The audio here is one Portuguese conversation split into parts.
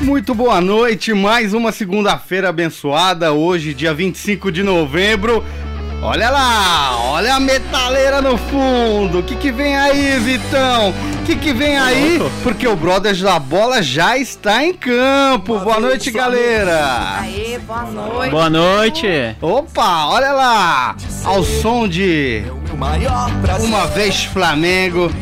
Muito boa noite, mais uma segunda-feira abençoada, hoje, dia 25 de novembro. Olha lá, olha a metaleira no fundo. O que, que vem aí, Vitão? O que, que vem aí? Porque o Brothers da Bola já está em campo. Boa, noite, galera. Aê, boa noite. Boa noite. Opa, olha lá, ao som de uma vez Flamengo,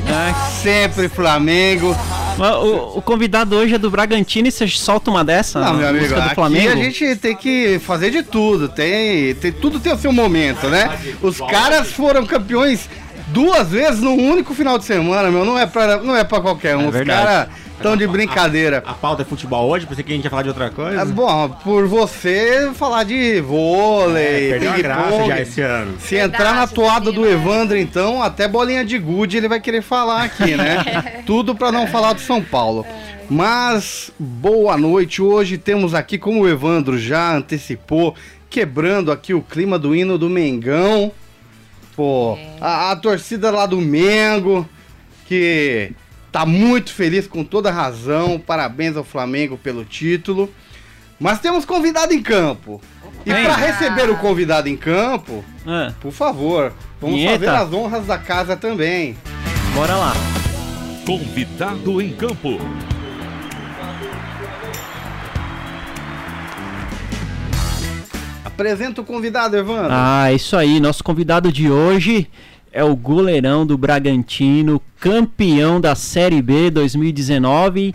sempre Flamengo. O, o convidado hoje é do Bragantino e você solta uma dessa? Não, meu amigo, do aqui Flamengo? a gente tem que fazer de tudo. Tem, tem tudo tem o seu momento, né? Os caras foram campeões duas vezes num único final de semana, meu. Não é pra, não é pra qualquer um. É Os caras estão de brincadeira. A pauta é futebol hoje, pensei que a gente ia falar de outra coisa. É bom, por você falar de vôlei, É, Perdeu a graça ping-pong. já esse ano. Se entrar na Verdade, toada do menino, Evandro, então, até bolinha de gude ele vai querer falar aqui, né? Tudo pra não falar do São Paulo. Mas, boa noite. Hoje temos aqui, como o Evandro já antecipou, quebrando aqui o clima do hino do Mengão. Pô, a, a torcida lá do Mengo, que tá muito feliz com toda razão. Parabéns ao Flamengo pelo título. Mas temos convidado em campo. E para receber o convidado em campo, Ah, por favor, vamos Vinheta. fazer as honras da casa também. bora lá. Convidado em campo. Apresenta o convidado, Evandro. Ah, isso aí. Nosso convidado de hoje é o goleirão do Bragantino, campeão da Série B 2019,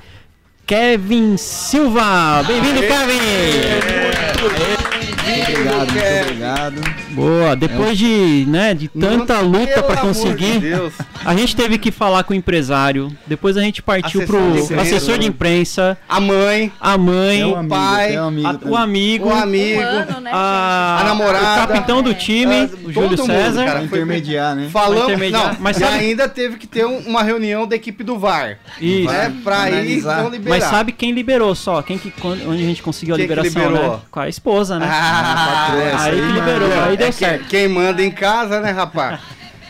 Kevin Silva. Bem-vindo, Kevin! Obrigado, muito obrigado. Boa, depois de, né, de tanta Não, luta amor conseguir, de Deus. a gente teve que falar com o empresário, depois a gente partiu Assessor pro assessor de imprensa, A mãe, a mãe, É um amigo, pai, é amigo a- o amigo, o amigo, né, a, A namorada. o capitão do time, Ah, o Júlio mundo, César. cara. Intermediar, né? falamos. intermediar. Não, Mas e sabe- ainda teve que ter um- uma reunião da equipe do VAR. Isso. Né, pra ir não liberar. Mas sabe quem liberou só? Quem que, quando- onde a gente conseguiu a Quem liberação, liberou? né? Com a esposa, né? Ah, essa aí aí, que liberou, aí deu É certo. quem, quem manda em casa, né, rapaz?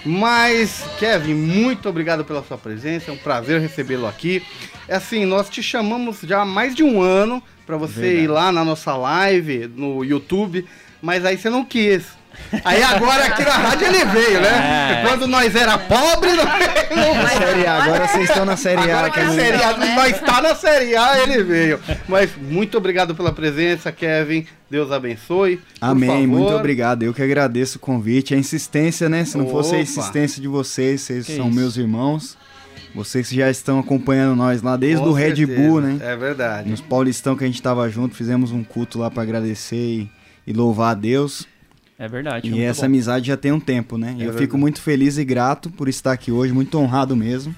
Mas, Kevin, muito obrigado pela sua presença, é um prazer recebê-lo aqui. É assim, nós te chamamos já há mais de um ano para você ir lá na nossa live no YouTube, mas aí você não quis. Aí agora aqui na rádio ele veio, né? É. Quando nós era pobre, não, não Série A, agora vocês estão na Série A. Agora que não- série A, nós está na Série A, ele veio. Mas muito obrigado pela presença, Kevin. Deus abençoe. Amém, muito obrigado. Eu que agradeço o convite, a insistência, né? Se não fosse a Opa. insistência de vocês, vocês Que são isso. meus irmãos. Vocês que já estão acompanhando nós lá desde Com o Red certeza. Bull, né? É verdade. Nos Paulistão que a gente tava junto, fizemos um culto lá pra agradecer e, e louvar a Deus. É verdade. E essa bom. amizade já tem um tempo, né? É eu verdade. fico muito feliz e grato por estar aqui hoje, muito honrado mesmo.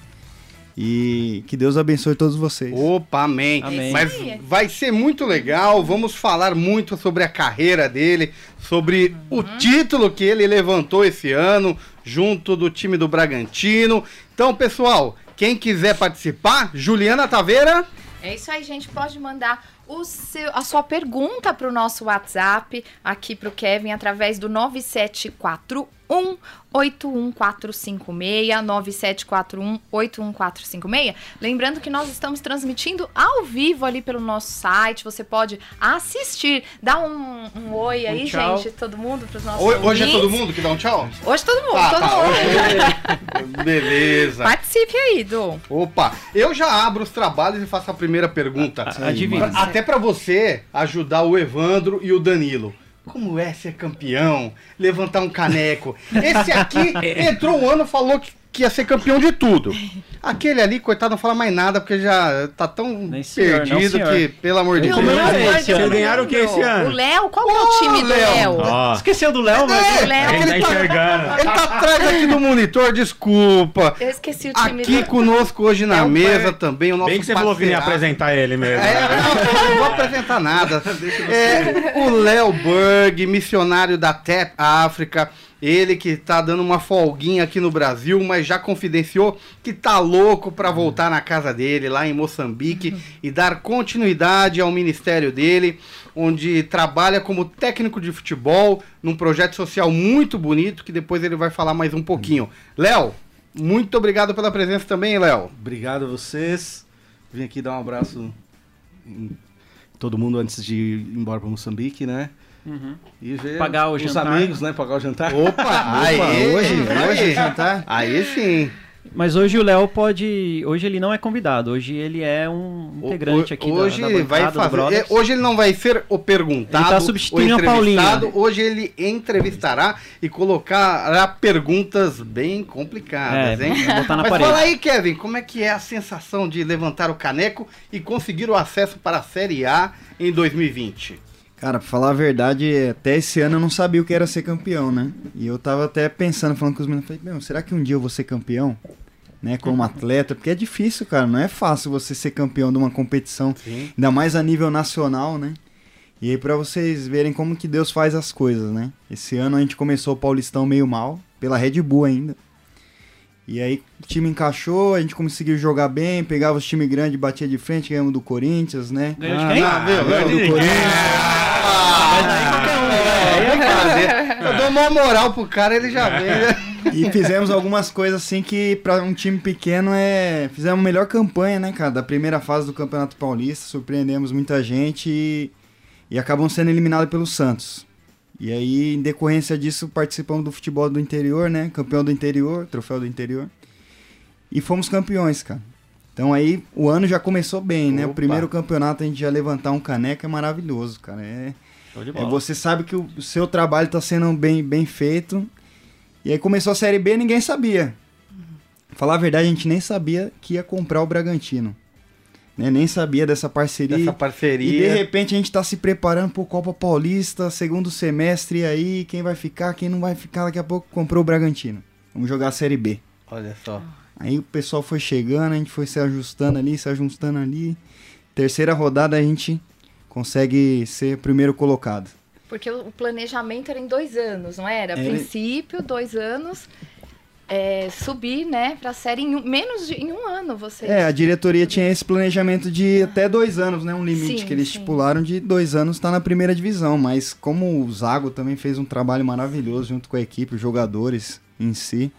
E que Deus abençoe todos vocês. Opa, amém. Amém. Mas vai ser muito legal. Vamos falar muito sobre a carreira dele, sobre o título que ele levantou esse ano, junto do time do Bragantino. Então, pessoal, quem quiser participar, Juliana Taveira. É isso aí, gente. Pode mandar seu, a sua pergunta para o nosso WhatsApp aqui para o Kevin através do 9741 81456 9741 81456. Lembrando que nós estamos transmitindo ao vivo ali pelo nosso site. Você pode assistir. Dá um, um oi aí, tchau. gente, todo mundo para os nossos Ho- Hoje é todo mundo que dá um tchau? Hoje todo mundo, Ah, todo tá. mundo. Hoje- Beleza. Participe aí, Du. Opa, eu já abro os trabalhos e faço a primeira pergunta. A- Adivinha. Pra- Até pra você ajudar o Evandro e o Danilo. Como é ser campeão? Levantar um caneco. Esse aqui entrou um ano, falou que que ia ser campeão de tudo. Aquele ali, coitado, não fala mais nada, porque já tá tão senhor, não perdido que, pelo amor de Deus. esse ano? Vocês ganharam o que esse ano? O Léo, qual é o time do Léo. Esqueceu do Léo, mas... É, Léo. é ele tá ele tá, enxergando. ele tá atrás aqui do monitor, desculpa. Eu esqueci o time Aqui do conosco hoje na É mesa também o nosso Bem que você falou que não ia apresentar ele mesmo. É, não, eu não vou apresentar nada. É, o Léo Berg, missionário da TEP África. Ele que tá dando uma folguinha aqui no Brasil, mas já confidenciou que tá louco para voltar na casa dele, lá em Moçambique, e dar continuidade ao ministério dele, onde trabalha como técnico de futebol, num projeto social muito bonito, que depois ele vai falar mais um pouquinho. Léo, muito obrigado pela presença também, Léo. Obrigado a vocês. Vim aqui dar um abraço em todo mundo antes de ir embora para Moçambique, né? E ver Pagar o os jantar. amigos, né? Pagar o jantar. Opa, aê, hoje, aí, hoje jantar. aí sim. Mas hoje o Léo pode... Hoje ele não é convidado, hoje ele é um integrante aqui da- hoje da, bancada vai do fazer. É, hoje ele não vai ser o perguntado, Ele tá substituindo o a Paulinha. entrevistado. Hoje ele entrevistará e colocará perguntas bem complicadas, É, hein? botar na Mas parede. fala aí, Kevin, como é que é a sensação de levantar o caneco e conseguir o acesso para a Série A em 2020? Cara, pra falar a verdade, até esse ano eu não sabia o que era ser campeão, né? E eu tava até pensando, falando com os meninos, falei, meu, será que um dia eu vou ser campeão? Né, como atleta, porque é difícil, cara, não é fácil você ser campeão de uma competição, Sim. ainda mais a nível nacional, né? E aí pra vocês verem como que Deus faz as coisas, né? Esse ano a gente começou o Paulistão meio mal, pela Red Bull ainda. E aí o time encaixou, a gente conseguiu jogar bem, pegava os times grandes, batia de frente, ganhamos do Corinthians, né? Ganhou de quem? Ah, viu? Ganhamos do Corinthians. É, eu dou uma moral pro cara, ele já vem. né? E fizemos algumas coisas assim que pra um time pequeno é. Fizemos a melhor campanha, né, cara? Da primeira fase do Campeonato Paulista, surpreendemos muita gente e, e acabamos sendo eliminados pelo Santos. E aí, em decorrência disso, participamos do futebol do interior, né? Campeão do interior, troféu do interior. E fomos campeões, cara. Então aí o ano já começou bem, né? O Opa. primeiro campeonato a gente já levantar um caneco é maravilhoso, cara. É, é, você sabe que o o seu trabalho está sendo bem, bem feito. E aí começou a Série B ninguém sabia. Falar a verdade, a gente nem sabia que ia comprar o Bragantino. Né? Nem sabia dessa parceria. Essa E de parceria. repente a gente tá se preparando pro Copa Paulista, segundo semestre e aí, quem vai ficar, quem não vai ficar, daqui a pouco comprou o Bragantino. Vamos jogar a Série B. Olha só. Aí o pessoal foi chegando, a gente foi se ajustando ali, se ajustando ali. Terceira rodada a gente consegue ser primeiro colocado. Porque o o planejamento era em dois anos, não era? A Era- princípio, dois anos. É, subir, né, pra série em um- menos de em um ano, vocês. É, a diretoria tinha esse planejamento de até dois anos, né? Um limite Sim, que eles sim. estipularam de dois anos tá na primeira divisão. Mas como o Zago também fez um trabalho maravilhoso junto com a equipe, os jogadores em si.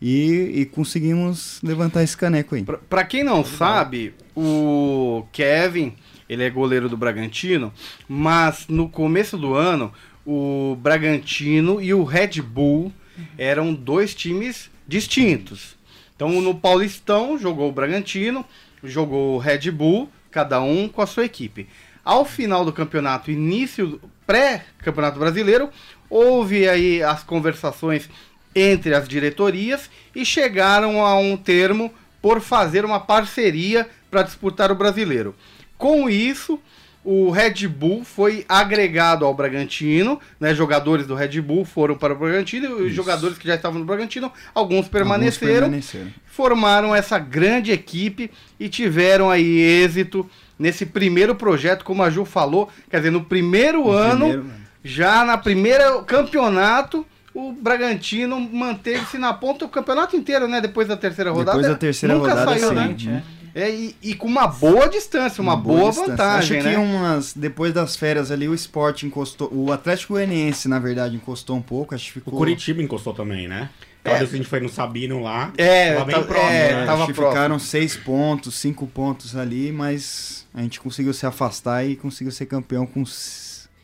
E, e conseguimos levantar esse caneco aí. Pra, pra quem não sabe, o Kevin, ele é goleiro do Bragantino, mas no começo do ano, o Bragantino e o Red Bull eram dois times distintos. Então no Paulistão jogou o Bragantino, jogou o Red Bull, cada um com a sua equipe. Ao final do campeonato, início pré-campeonato brasileiro, houve aí as conversações entre as diretorias e chegaram a um termo por fazer uma parceria para disputar o brasileiro. Com isso, o Red Bull foi agregado ao Bragantino, né? Jogadores do Red Bull foram para o Bragantino e os jogadores que já estavam no Bragantino, alguns permaneceram Alguns permaneceram. formaram essa grande equipe e tiveram aí êxito nesse primeiro projeto, como a Ju falou, quer dizer, no primeiro No ano, primeiro já na primeira campeonato, o Bragantino manteve-se na ponta o campeonato inteiro, né? Depois da terceira rodada. Depois da terceira nunca rodada, saiu, sim. né? É, e, e com uma boa distância, uma, boa, distância. vantagem, Acho né? que umas, depois das férias ali, o esporte encostou. O Atlético Goianiense, na verdade, encostou um pouco. Acho que O ficou. Curitiba encostou também, né? Aquela vez que a gente foi no Sabino lá. É, tava bem tá- próximo, é, né? tava acho que próximo. ficaram seis pontos, cinco pontos ali, mas a gente conseguiu se afastar e conseguiu ser campeão com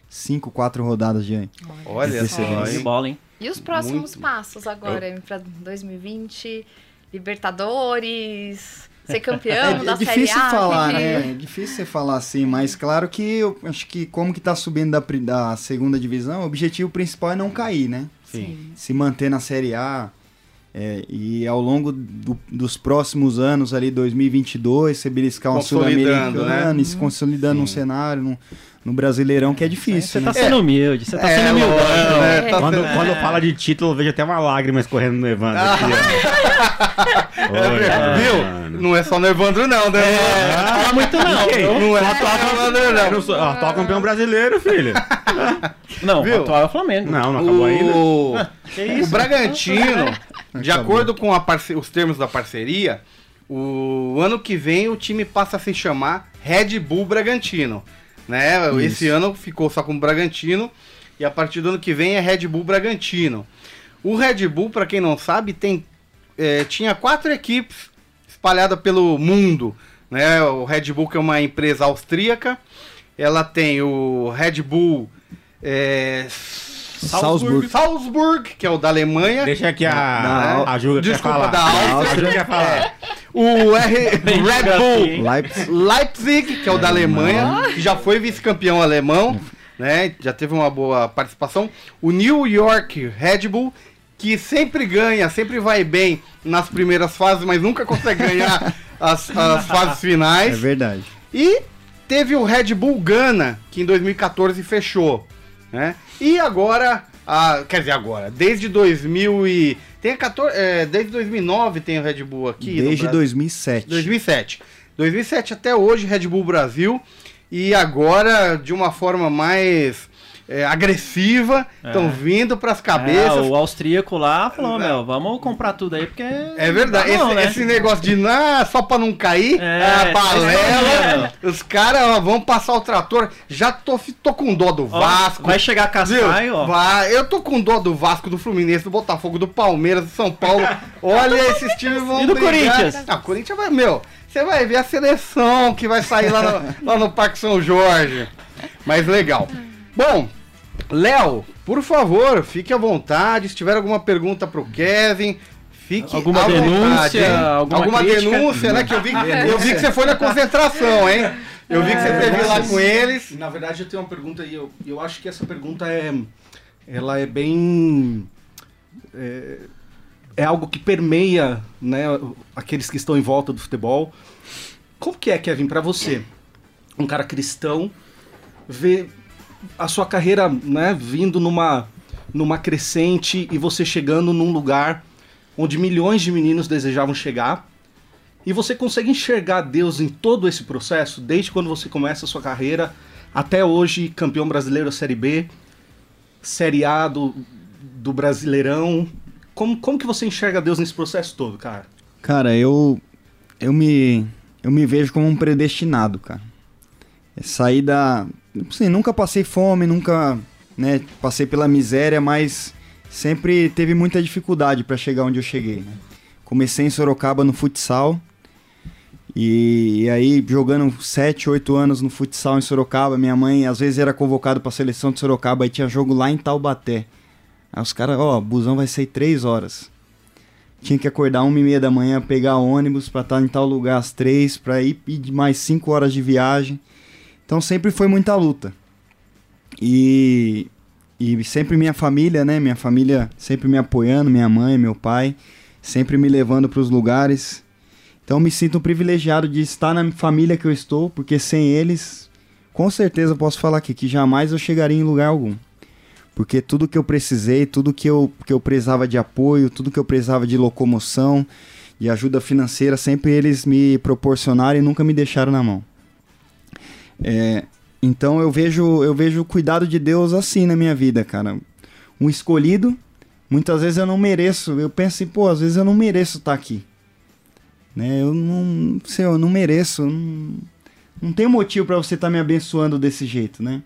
cinco, quatro rodadas de Olha só, de bola, hein? E os próximos Muito. passos agora para 2020? Libertadores, ser campeão da é Série difícil A? falar, né? É difícil você falar assim, mas claro que eu acho que como que tá subindo da, da segunda divisão, o objetivo principal é não cair, né? Sim. Se manter na Série A. É, e ao longo do- dos próximos anos, ali 2022, você beliscar um Consolidando, sul-americano né? e se consolidando um cenário no, no Brasileirão, que é difícil, Você né? tá sendo humilde, você tá É, sendo humildão. lógico, né? Tá Quando, sendo- quando fala de título, eu vejo até uma lágrima escorrendo no Evandro. Aqui, ó. Oi, É, Viu? mano. Não é só no Evandro, não, né? Não muito não. Viu? Não é só no Evandro, Eu não. não sou, ó, atual campeão brasileiro, filho. Não, Viu? o atual é o Flamengo. Não, não acabou ainda. O, Que o isso? Bragantino, de acordo com a parce- os termos da parceria, o ano que vem o time passa a se chamar Red Bull Bragantino. Né? Esse ano ficou só com Bragantino e a partir do ano que vem é Red Bull Bragantino. O Red Bull, para quem não sabe, tem, é, tinha quatro equipes espalhadas pelo mundo. Né? O Red Bull que é uma empresa austríaca, ela tem o Red Bull é, Salzburg. Salzburg, que é o da Alemanha. Deixa aqui a, Não, a Desculpa, falar. da Áustria. A quer falar. O R, Red Bull Leipzig. Leipzig, que é o da Alemanha, que já foi vice-campeão alemão, né? Já teve uma boa participação. O New York Red Bull, que sempre ganha, sempre vai bem nas primeiras fases, mas nunca consegue ganhar as, as fases É finais. verdade. E teve o Red Bull Ghana, que em 2014 fechou, né? E agora, ah, quer dizer, agora, desde 2000 e... Tem a 14, é, desde 2009 tem o Red Bull aqui Desde Brasil. 2007. 2007. 2007 até hoje, Red Bull Brasil. E agora, de uma forma mais é, agressiva, estão vindo para as É, cabeças. o austríaco lá falou, meu, vamos comprar tudo aí, porque... É verdade, Não, esse, né? esse negócio de ah, só pra não cair, É, a é balela, os caras vão passar o trator. Já tô, tô com dó do Ó, Vasco. Vai chegar? Cascaio, ó. Vai, eu tô com dó do Vasco, do Fluminense, do Botafogo, do Palmeiras, do São Paulo. Olha, esses times vão E do brigar. Corinthians? Ah, Corinthians vai, meu, você vai ver a seleção que vai sair lá no, lá no Parque São Jorge. Mas legal. Bom, Léo, por favor, fique à vontade. Se tiver alguma pergunta pro Kevin, fique Alguma à vontade, denúncia, hein? alguma crítica? denúncia, né? Que eu vi, eu vi que você foi na concentração, hein? Eu vi que você esteve lá com eles. Na verdade, eu tenho uma pergunta e eu, eu acho que essa pergunta é, ela é bem, é, é algo que permeia, né, aqueles que estão em volta do futebol. Como que é, Kevin, para você, um cara cristão, ver a sua carreira, né, vindo numa, numa crescente e você chegando num lugar onde milhões de meninos desejavam chegar? E você consegue enxergar Deus em todo esse processo, desde quando você começa a sua carreira até hoje, campeão brasileiro da Série B, Série A do, do Brasileirão. Como, como que você enxerga Deus nesse processo todo, cara? Cara, eu eu me eu me vejo como um predestinado, cara. É sair da, assim, nunca passei fome, nunca, né, passei pela miséria, mas sempre teve muita dificuldade para chegar onde eu cheguei, né? Comecei em Sorocaba no futsal. E, e aí jogando 7, 8 anos no futsal em Sorocaba, minha mãe às vezes era convocado para a seleção de Sorocaba, aí tinha jogo lá em Taubaté. Aí os caras, ó, o busão vai sair 3 horas tinha que acordar uma e meia da manhã, pegar ônibus pra estar em tal lugar às três, pra ir ir mais cinco horas de viagem. Então sempre foi muita luta. E, e sempre minha família, né? Minha família sempre me apoiando, minha mãe, meu pai, sempre me levando para os lugares. Então me sinto privilegiado de estar na família que eu estou, porque sem eles, com certeza posso falar aqui que jamais eu chegaria em lugar algum porque tudo que eu precisei, tudo que eu, que eu precisava de apoio, tudo que eu precisava de locomoção, de ajuda financeira, sempre eles me proporcionaram e nunca me deixaram na mão. É, então eu vejo eu vejo o cuidado de Deus assim na minha vida, cara. Um escolhido, muitas vezes eu não mereço, eu penso assim, pô, às vezes eu não mereço estar aqui. Né? Eu não, sei, eu não mereço, não, não tem motivo para você estar me abençoando desse jeito, né?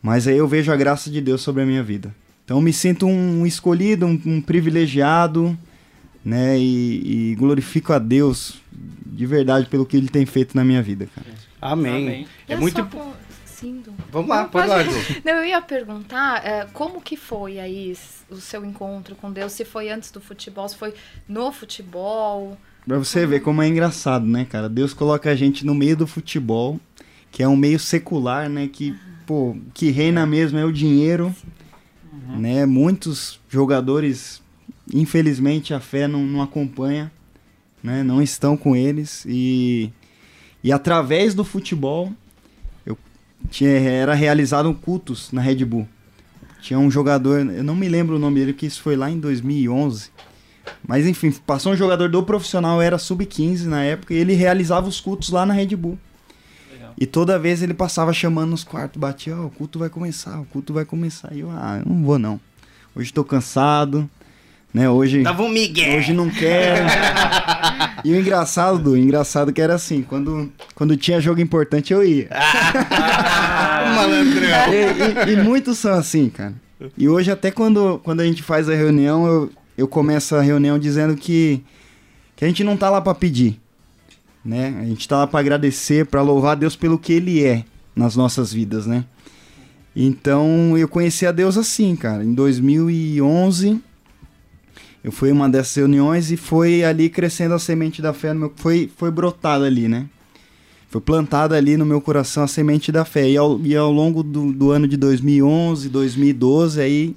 Mas aí eu vejo a graça de Deus sobre a minha vida. Então eu me sinto um escolhido, um, um privilegiado, né? E, e glorifico a Deus de verdade pelo que Ele tem feito na minha vida, cara. Amém. Amém. É Eu muito. só Sindo. Vamos lá, Não, pode lá, Ju. Não, eu ia perguntar é, como que foi aí o seu encontro com Deus? Se foi antes do futebol, se foi no futebol? Pra você ver como é engraçado, né, cara? Deus coloca a gente no meio do futebol, que é um meio secular, né? Que, pô, que reina mesmo é o dinheiro, né? Muitos jogadores infelizmente a fé não, não acompanha, né? Não estão com eles e e através do futebol eu tinha era realizado cultos na Red Bull. Tinha um jogador, eu não me lembro o nome dele, porque isso foi lá em 2011. Mas enfim, passou um jogador do profissional, era sub-15 na época, e ele realizava os cultos lá na Red Bull. E toda vez ele passava chamando nos quartos, batia, ó, o culto vai começar, o culto vai começar. E eu, ah, eu não vou não. Hoje tô cansado, né? Hoje. Dava um Miguel. Hoje não quero. e o engraçado, Du, o engraçado que era assim, quando, quando tinha jogo importante eu ia. Malandrão. E, e- e muitos são assim, cara. E hoje, até quando, quando a gente faz a reunião, eu, eu começo a reunião dizendo que, que a gente não tá lá pra pedir. Né? A gente tá lá pra agradecer, pra louvar a Deus pelo que Ele é nas nossas vidas, né? Então, eu conheci a Deus assim, cara. Em 2011, eu fui em uma dessas reuniões e foi ali crescendo a semente da fé. No meu, foi, foi brotada ali, né? Foi plantada ali no meu coração a semente da fé. E ao, e ao longo do, do ano de 2011, 2012, aí,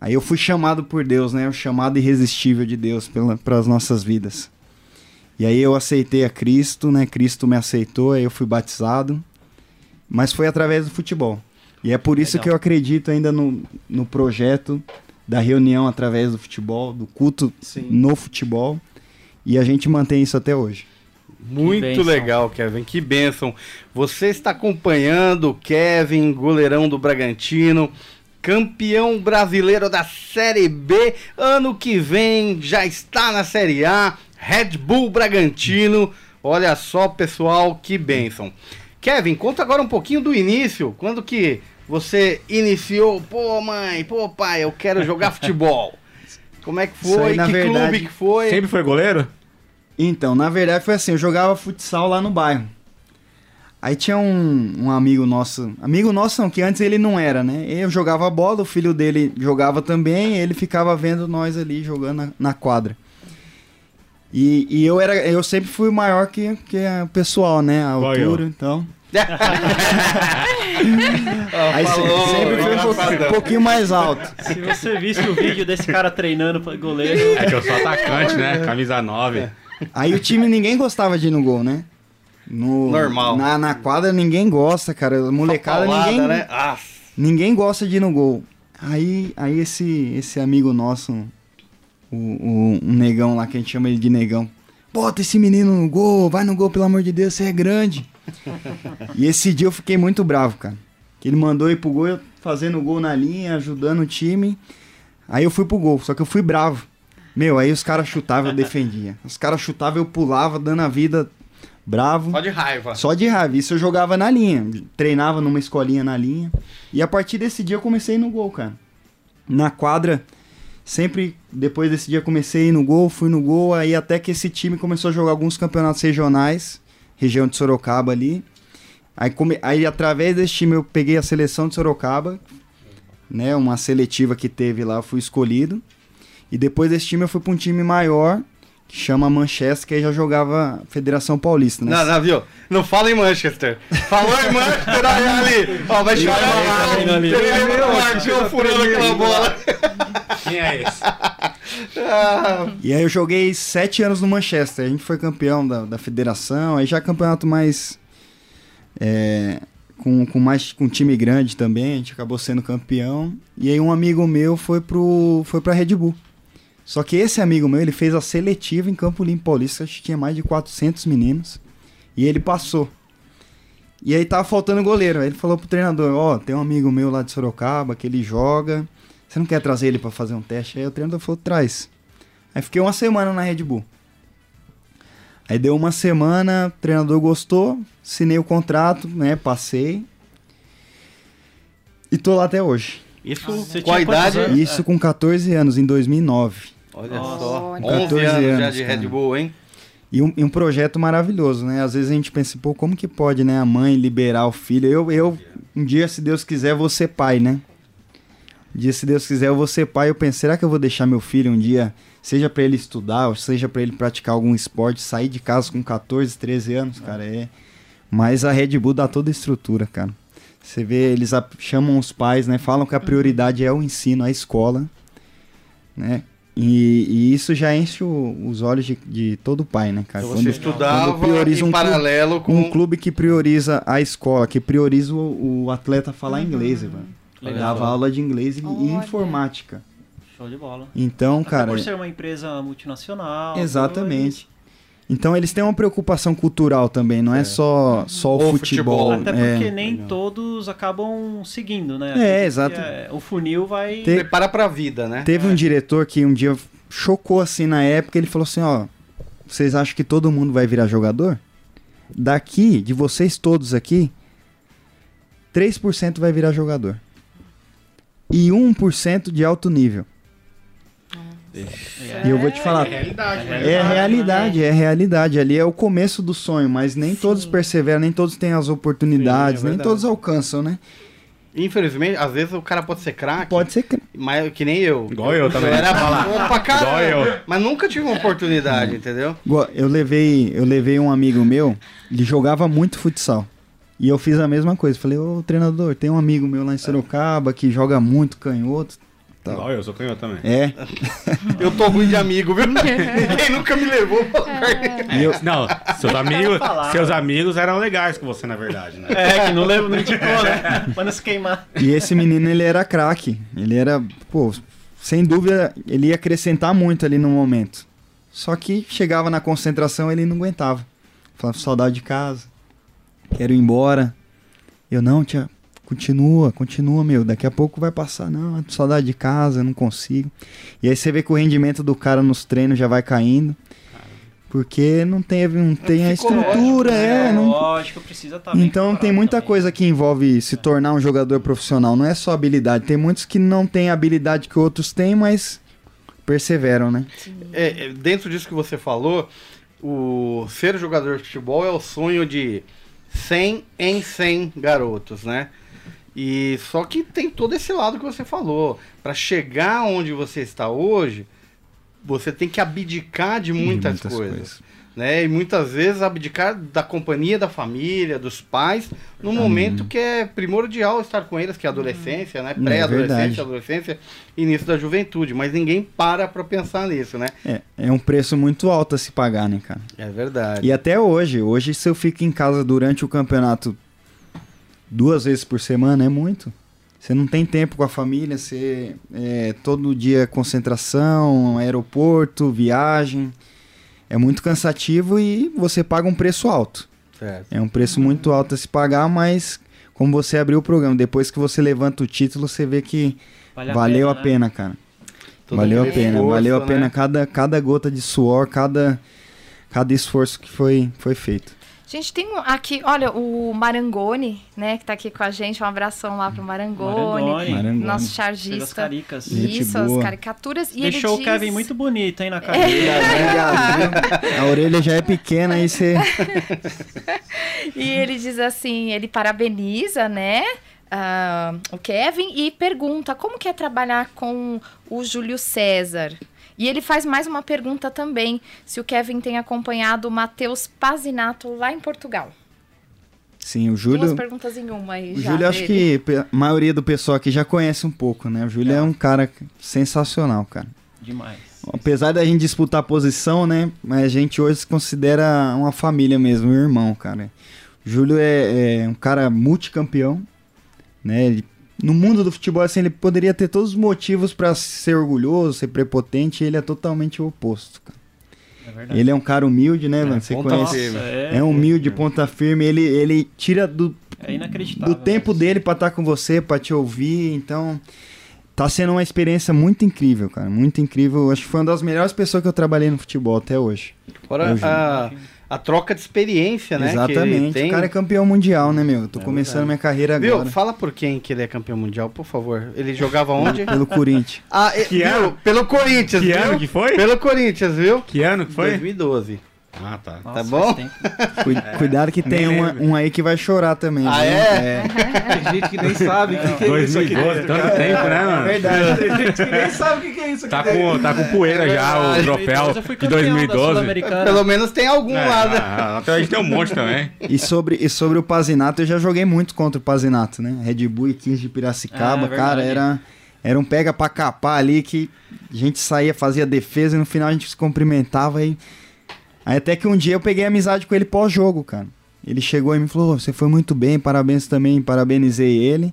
aí eu fui chamado por Deus, né? O chamado irresistível de Deus para as nossas vidas. E aí eu aceitei a Cristo, né? Cristo me aceitou, aí eu fui batizado. Mas foi através do futebol. E é por isso Legal. que eu acredito ainda no, no projeto da reunião através do futebol, do culto Sim. no futebol. E a gente mantém isso até hoje. Muito legal, Kevin. Que bênção. Você está acompanhando o Kevin, goleirão do Bragantino, campeão brasileiro da Série B. Ano que vem já está na Série A. Red Bull Bragantino. Olha só, pessoal, que bênção. Kevin, conta agora um pouquinho do início. Quando que você iniciou? Pô, mãe, pô, pai, eu quero jogar futebol. Como é que foi? aí, na que verdade, clube que foi? Sempre foi goleiro? Então, na verdade foi assim, eu jogava futsal lá no bairro. Aí tinha um, um amigo nosso, amigo nosso não, que antes ele não era, né? Eu jogava bola, o filho dele jogava também, ele ficava vendo nós ali jogando na, na quadra. E, e eu era, eu sempre fui maior que, que o pessoal, né? A altura, então. Aí se- falou, sempre foi um pouquinho, mais alto. Se você visse o vídeo desse cara treinando goleiro, É que eu sou atacante, né? Camisa 9. Aí o time ninguém gostava de ir no gol, né? No, Normal. Na, na quadra ninguém gosta, cara. Molecada Paulada, ninguém, né? Ah, ninguém gosta de ir no gol. Aí, aí esse, esse amigo nosso, o, o- um negão lá que a gente chama ele de negão. Bota esse menino no gol, vai no gol, pelo amor de Deus, você é grande. E esse dia eu fiquei muito bravo, cara. Que ele mandou ir pro gol, eu fazendo gol na linha, ajudando o time. Aí eu fui pro gol, só que eu fui bravo. Meu, aí os caras chutavam, eu defendia. Os caras chutavam, eu pulava, dando a vida bravo. só de raiva. Só de raiva. Isso eu jogava na linha. Treinava numa escolinha na linha. E a partir desse dia eu comecei no gol, cara. Na quadra, sempre depois desse dia comecei a ir no gol, fui no gol. Aí até que esse time começou a jogar alguns campeonatos regionais, região de Sorocaba ali. Aí, come... aí através desse time eu peguei a seleção de Sorocaba, né? Uma seletiva que teve lá, eu fui escolhido. E depois desse time eu fui pra um time maior, que chama Manchester, que aí já jogava Federação Paulista, né? Não, não, viu? Não fala em Manchester. Falou em Manchester, aí ali. Ó, vai chorar lá. vendo ali. Ele o Marcão furando aquela bola. Quem é esse? E aí eu joguei sete anos no Manchester. A gente foi campeão da, da federação. Aí já campeonato mais. é, com, com mais com time grande também. A gente acabou sendo campeão. E aí um amigo meu foi pro foi pra Red Bull. Só que esse amigo meu, ele fez a seletiva em Campo Limpo Paulista. Acho que tinha mais de 400 meninos. E ele passou. E aí tava faltando goleiro. Aí ele falou pro treinador: Ó, tem um amigo meu lá de Sorocaba que ele joga. Você não quer trazer ele pra fazer um teste? Aí o treinador falou: traz. Aí fiquei uma semana na Red Bull. Aí deu uma semana, o treinador gostou, assinei o contrato, né? Passei. E tô lá até hoje. Isso Você com a tinha quantos idade. anos? Isso com 14 anos, em 2009. Olha Nossa. só. Olha. 11 14 anos já anos, de cara. Red Bull, hein? E um, e um projeto maravilhoso, né? Às vezes a gente pensa, pô, como que pode, né? A mãe liberar o filho. Eu, eu um dia, se Deus quiser, vou ser pai, né? Dia, se Deus quiser, eu vou ser pai. Eu penso, será que eu vou deixar meu filho um dia, seja pra ele estudar, ou seja pra ele praticar algum esporte, sair de casa com 14, 13 anos, cara? É. Mas a Red Bull dá toda a estrutura, cara. Você vê, eles chamam os pais, né? Falam que a prioridade é o ensino, a escola, né? E, e isso já enche o- os olhos de, de todo pai, né, cara? Então você estudava prioriza em um clube- paralelo com... Um clube que prioriza a escola, que prioriza o, o atleta falar inglês, velho. Legal. Dava aula de inglês e, Olha. informática. Show de bola. Então, Até cara. por ser uma empresa multinacional. Exatamente. Então eles têm uma preocupação cultural também, não é, só, só o O futebol. futebol. Até é. porque nem todos acabam seguindo, né? É, exato. é, o funil vai. Tem- Prepara pra vida, né? Teve um diretor que um dia chocou assim na época, ele falou assim, ó, vocês acham que todo mundo vai virar jogador? Daqui, de vocês todos aqui, 3% vai virar jogador. E 1% de alto nível. E eu vou te falar, realidade, é realidade, é realidade. Ali é o começo do sonho, mas nem todos perseveram, nem todos têm as oportunidades, Sim, é nem todos alcançam, né? Infelizmente, às vezes o cara pode ser craque, Pode ser que mas que nem eu. Igual eu também. era bom pra caramba, eu. mas nunca tive uma oportunidade, entendeu? Igual, Eu levei, eu levei um amigo meu, ele jogava muito futsal. E eu fiz a mesma coisa. Falei, ô treinador, tem um amigo meu lá em Sorocaba que joga muito canhoto. Tal. Igual eu, sou canhoto também. É, Eu tô ruim de amigo, viu? Ninguém nunca me levou pra e eu, Não, seus amigos, falar. seus amigos eram legais com você, na verdade, né? É, que não lembro, não indicou, né? Pra não se queimar. e esse menino, ele era craque. Ele era, pô, sem dúvida, ele ia acrescentar muito ali no momento. Só que chegava na concentração, ele não aguentava. Falava, saudade de casa, quero ir embora. Eu, não, tia, continua, continua, meu, daqui a pouco vai passar. Não, saudade de casa, eu não consigo. E aí você vê que o rendimento do cara nos treinos já vai caindo. Porque não teve, não tem a estrutura, é, não, Lógico, precisa estar bem então tem muita também. coisa que envolve se tornar um jogador profissional. Não é só habilidade. Tem muitos que não têm a habilidade que outros têm, mas perseveram, né? É, é, dentro disso que você falou, o ser jogador de futebol é o sonho de 100 em 100 garotos, né? E só que tem todo esse lado que você falou. Para chegar onde você está hoje, você tem que abdicar de muitas, coisas, né? E muitas vezes abdicar da companhia da família, dos pais, num momento que é primordial estar com eles, que é a adolescência, né? verdade. Pré-adolescência, adolescência, início da juventude, mas ninguém para para pensar nisso, né? É, é um preço muito alto a se pagar, né, cara? É verdade. E até hoje, hoje se eu fico em casa durante o campeonato duas vezes por semana, é muito. Você não tem tempo com a família, você é, todo dia concentração, aeroporto, viagem. É muito cansativo e você paga um preço alto. Certo. É um preço muito alto a se pagar, mas como você abriu o programa, depois que você levanta o título, você vê que Vale valeu a né? pena, cara. Todo valeu a pena, esforço, valeu a né? pena cada, cada gota de suor, cada, cada esforço que foi, foi feito. Gente, tem um aqui, olha, o Marangoni, né, que tá aqui com a gente. Um abração lá pro Marangoni. Marangoni. Marangoni. Nosso Fez as chargista. caricas. Isso, as caricaturas. E Deixou ele o Kevin diz- muito bonito, hein, na É. cadeira. A orelha já é pequena, aí você. E ele diz assim, ele parabeniza, né, ah, o Kevin e pergunta como que é trabalhar com o Júlio César. E ele faz mais uma pergunta também, se o Kevin tem acompanhado o Matheus Pazinato lá em Portugal. Sim, o Duas Júlio. perguntas em uma aí O já Júlio, acho que a maioria do pessoal aqui já conhece um pouco, né? O Júlio é um cara sensacional, cara. Demais. Apesar da gente disputar posição, né? Mas a gente hoje se considera uma família mesmo, um irmão, cara. O Júlio é, é um cara multicampeão, né? Ele- no mundo do futebol, assim, ele poderia ter todos os motivos pra ser orgulhoso, ser prepotente, e ele é totalmente o oposto, cara. É verdade. Ele é um cara humilde, né, mano? Você ponta conhece. firme. é, É humilde, ponta firme. Ele, ele tira do, é inacreditável. do tempo né? dele pra estar com você, pra te ouvir. Então, tá sendo uma experiência muito incrível, cara. Muito incrível. Acho que foi uma das melhores pessoas que eu trabalhei no futebol até hoje. Fora juro. A, troca de experiência, né? que ele Exatamente. tem. O cara é campeão mundial, né, meu? Eu tô É começando verdade. minha carreira Viu? agora. Fala por quem que ele é campeão mundial, por favor. Ele jogava onde? Pelo Corinthians. ah, Que viu? ano? Pelo Corinthians, Que viu? ano que foi? Pelo Corinthians, viu? Que ano que foi? 2012. Ah, tá. Nossa, Tá bom? Cu- Cuidado que tem uma- um aí que vai chorar também. Ah, viu? é? Tem gente que nem sabe o que, que é isso aqui 2012, dentro. tanto tempo, né, mano? Verdade. Tem gente que nem sabe o que, que é isso aqui Tá dentro. com, tá com poeira já o verdade. troféu fui de campeão da 2012. Sul-Americana. Pelo menos tem algum É, lá, né? ah, até a gente tem um monte também. E sobre, e sobre o Pazinato, eu já joguei muito contra o Pazinato, né? Red Bull e 15 de Piracicaba, Ah, é cara, era, Era um pega pra capar ali que a gente saía, fazia defesa e no final a gente se cumprimentava e. Aí até que um dia eu peguei amizade com ele pós-jogo, cara. Ele chegou e me falou: "Você foi muito bem, parabéns também", parabenizei ele.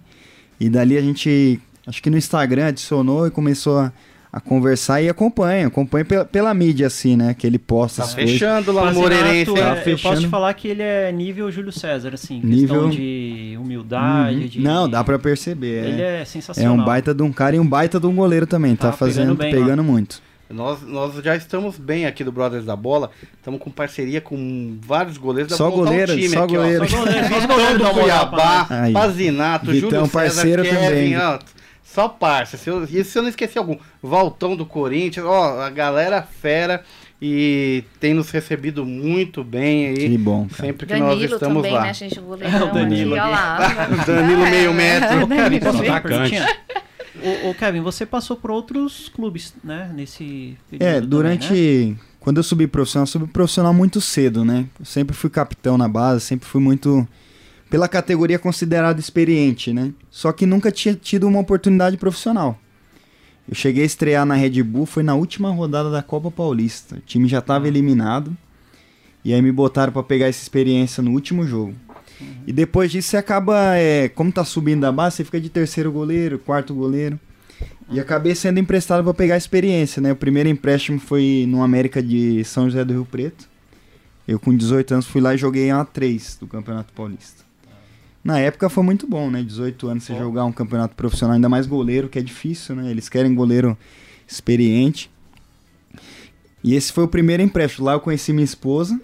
E dali a gente, acho que no Instagram adicionou e começou a, a conversar e acompanha, acompanha pela, pela mídia assim, né, que ele posta Tá as coisas. fechando lá no Moreirense. é? Tá eu posso fechando. te falar que ele é nível Júlio César, assim. Nível- Questão de humildade, Uhum. de... Não, dá pra perceber. Ele é. é É sensacional. um baita de um cara e um baita de um goleiro também. Tá, Tá fazendo, pegando bem pegando muito. Nós, nós já estamos bem aqui do Brothers da Bola. Estamos com parceria com vários goleiros. Dá Só goleiro, um time só aqui, ó. goleiro. Só goleiro, só Vitão goleiro do nós. Cuiabá, Aí. Pazinato, Vitão, Júlio parceiro César, também. Kevin, ó, só parça. Se eu, e se eu não esqueci algum, Valtão do Corinthians, ó, a galera fera e tem nos recebido muito bem aí. Que bom, cara. Sempre que nós Danilo estamos também, lá. né, gente? O goleirão É, o Danilo aqui, ó lá. Danilo meio É, metro. Ô, Kevin, posso fazer Ô, ô, Kevin, você passou por outros clubes, né? Nesse período É, também, durante. né? Quando eu subi profissional, eu subi profissional muito cedo, né? Eu sempre fui capitão na base, sempre fui muito. Pela categoria considerado experiente, né? Só que nunca tinha tido uma oportunidade profissional. Eu cheguei a estrear na Red Bull, foi na última rodada da Copa Paulista. O time já estava eliminado. E aí me botaram para pegar essa experiência no último jogo. E depois disso você acaba, é, como tá subindo da base, você fica de terceiro goleiro, quarto goleiro. E acabei sendo emprestado para pegar experiência, né? O primeiro empréstimo foi no América de São José do Rio Preto. Eu com 18 anos fui lá e joguei a 3 do Campeonato Paulista. Na época foi muito bom, né? 18 anos você jogar um campeonato profissional, ainda mais goleiro, que é difícil, né? Eles querem goleiro experiente. E esse foi o primeiro empréstimo. Lá eu conheci minha esposa,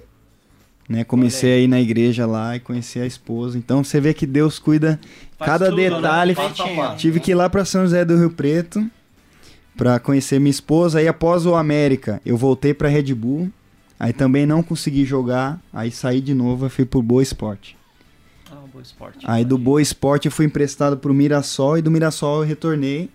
né? Comecei a ir na igreja lá e conheci a esposa. Então você vê que Deus cuida Faz cada tudo, né? detalhe. Feitinho. Tive que ir lá pra São José do Rio Preto pra conhecer minha esposa. Aí após o América, eu voltei pra Red Bull. Aí também não consegui jogar. Aí saí de novo e fui pro Boa Esporte. Ah, bom esporte. Aí do Boa Esporte eu fui emprestado pro Mirassol e do Mirassol eu retornei.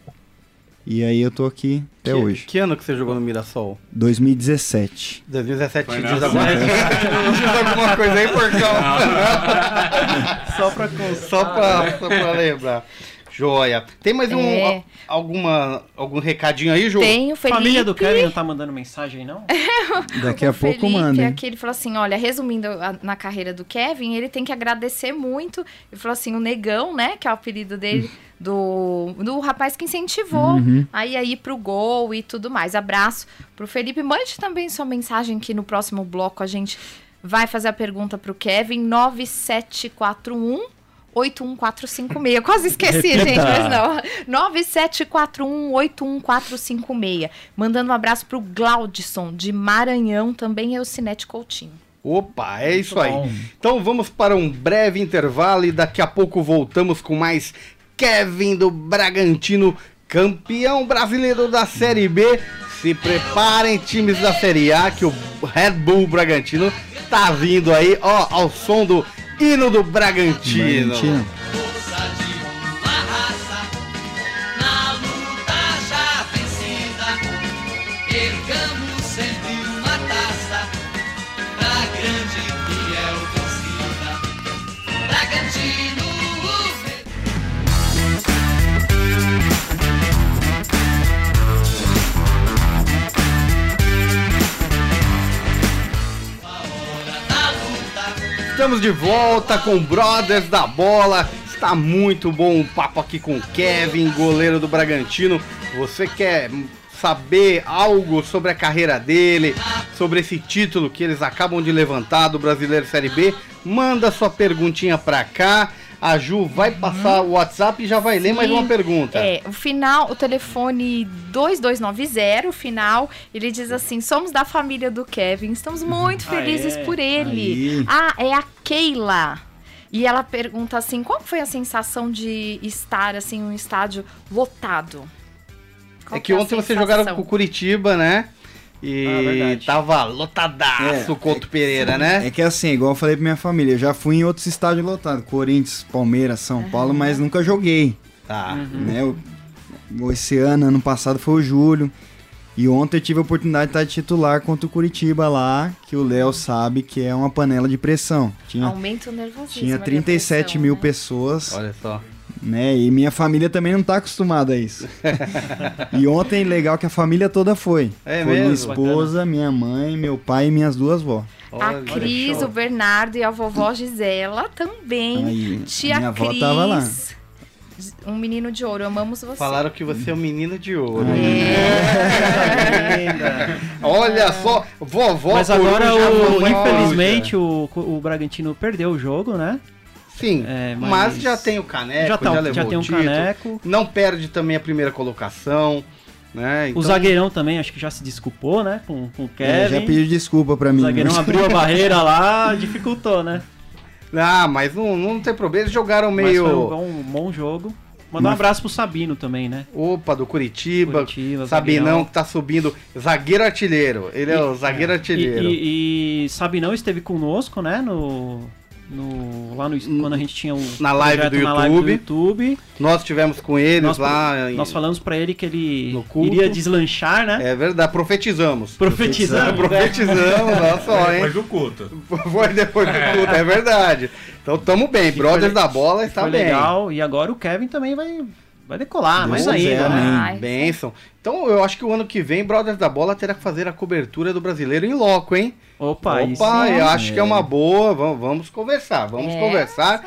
E aí eu tô aqui até que, hoch Que ano que você jogou no Mirassol? 2017. 2017 Foi diz agora. diz alguma coisa aí, porcão. Só pra Só pra, só pra lembrar. Joia. Tem mais um, É. a- alguma, algum recadinho aí, Jô? Tem o Felipe. Família do Kevin não tá mandando mensagem aí, não? Daqui a o pouco Felipe manda. hein? aqui, ele falou assim, olha, resumindo a- na carreira do Kevin, ele tem que agradecer muito. Ele falou assim, o Negão, né, que é o apelido dele, do, do rapaz que incentivou Uhum. aí aí pro gol e tudo mais. Abraço pro Felipe. Mande também sua mensagem que no próximo bloco a gente vai fazer a pergunta pro Kevin, 9741 81456. Eu quase esqueci, gente, mas não. 974181456. Mandando um abraço pro Glaudson, de Maranhão, também é o Cinete Coutinho. Opa, é isso aí. bom. Então vamos para um breve intervalo e daqui a pouco voltamos com mais Kevin do Bragantino, campeão brasileiro da Série B. Se preparem, times da Série A, que o Red Bull Bragantino tá vindo aí, ó, ao som do hino do Bragantino. Bragantino. Estamos de volta com Brothers da Bola. Está muito bom o papo aqui com o Kevin, goleiro do Bragantino. Você quer saber algo sobre a carreira dele, sobre esse título que eles acabam de levantar do Brasileiro Série B? Manda sua perguntinha pra cá. A Ju vai passar o WhatsApp e já vai ler mais Sim. uma pergunta. É, o final, o telefone 2290, o final, ele diz assim: somos da família do Kevin, estamos muito Ah, felizes é? por ele. Aí. Ah, é a Keila. E ela pergunta assim: qual foi a sensação de estar assim, em um estádio lotado? Qual É que é a ontem vocês jogaram com o Curitiba, né? Ah, E verdade. tava lotadaço É, o Couto Pereira, né? É que assim, igual eu falei pra minha família, eu já fui em outros estádios lotados, Corinthians, Palmeiras, São Paulo, mas nunca joguei. Tá. Né? O- o- Esse ano, ano passado foi o Júlio. E ontem eu tive a oportunidade de estar de titular contra o Curitiba lá, que o Léo sabe que é uma panela de pressão. Tinha, Aumenta o nervosismo. tinha a 37 depressão, mil né? pessoas Olha só. Né? E minha família também não tá acostumada a isso. e ontem, legal que a família toda foi. É foi minha mesmo? esposa, minha mãe, meu pai e minhas duas vó. a Cris, o Bernardo e a vovó Gisela também. Aí, Tia minha avó Cris. tava lá. Um menino de ouro, amamos você. Falaram que você é um menino de ouro. É. Olha só, vovó. Mas agora, o- infelizmente, o, o Bragantino perdeu o jogo, né? Sim, É, mas... mas já tem o caneco, já, já, tá, levou já tem o um título. caneco. Não perde também a primeira colocação. Né? O zagueirão também, acho que já se desculpou, né? Com, com o É, já Kevin. pediu desculpa pra o mim. zagueirão mas- abriu a barreira lá, dificultou, né? Ah, mas não, não tem problema. Eles jogaram Mas meio. foi um, um bom jogo. Mandar um abraço pro Sabino também, né? Opa, do Curitiba. Curitiba, Sabinão zagueirão. que tá subindo. Zagueiro artilheiro. Ele é o zagueiro artilheiro. E, e, e Sabinão esteve conosco, né? No, no, lá no, quando a gente tinha o Na live do na live do YouTube. YouTube. Nós tivemos com eles Nós, lá. em- nós falamos pra ele que ele No iria deslanchar, né? É verdade, profetizamos. Profetizando. né? Profetizamos, olha só, hein? Depois do culto. Foi depois do culto, é verdade. Então tamo bem. Que Brothers foi da bola está Foi bem. legal. E agora o Kevin também vai, vai decolar, Deus mais quiser, ainda. né? Ai, Benção. Então eu acho que o ano que vem, Brothers da Bola terá que fazer a cobertura do brasileiro em loco, hein? Opa, isso. Opa, eu acho que é uma boa. Vamos, vamos conversar, vamos É. conversar.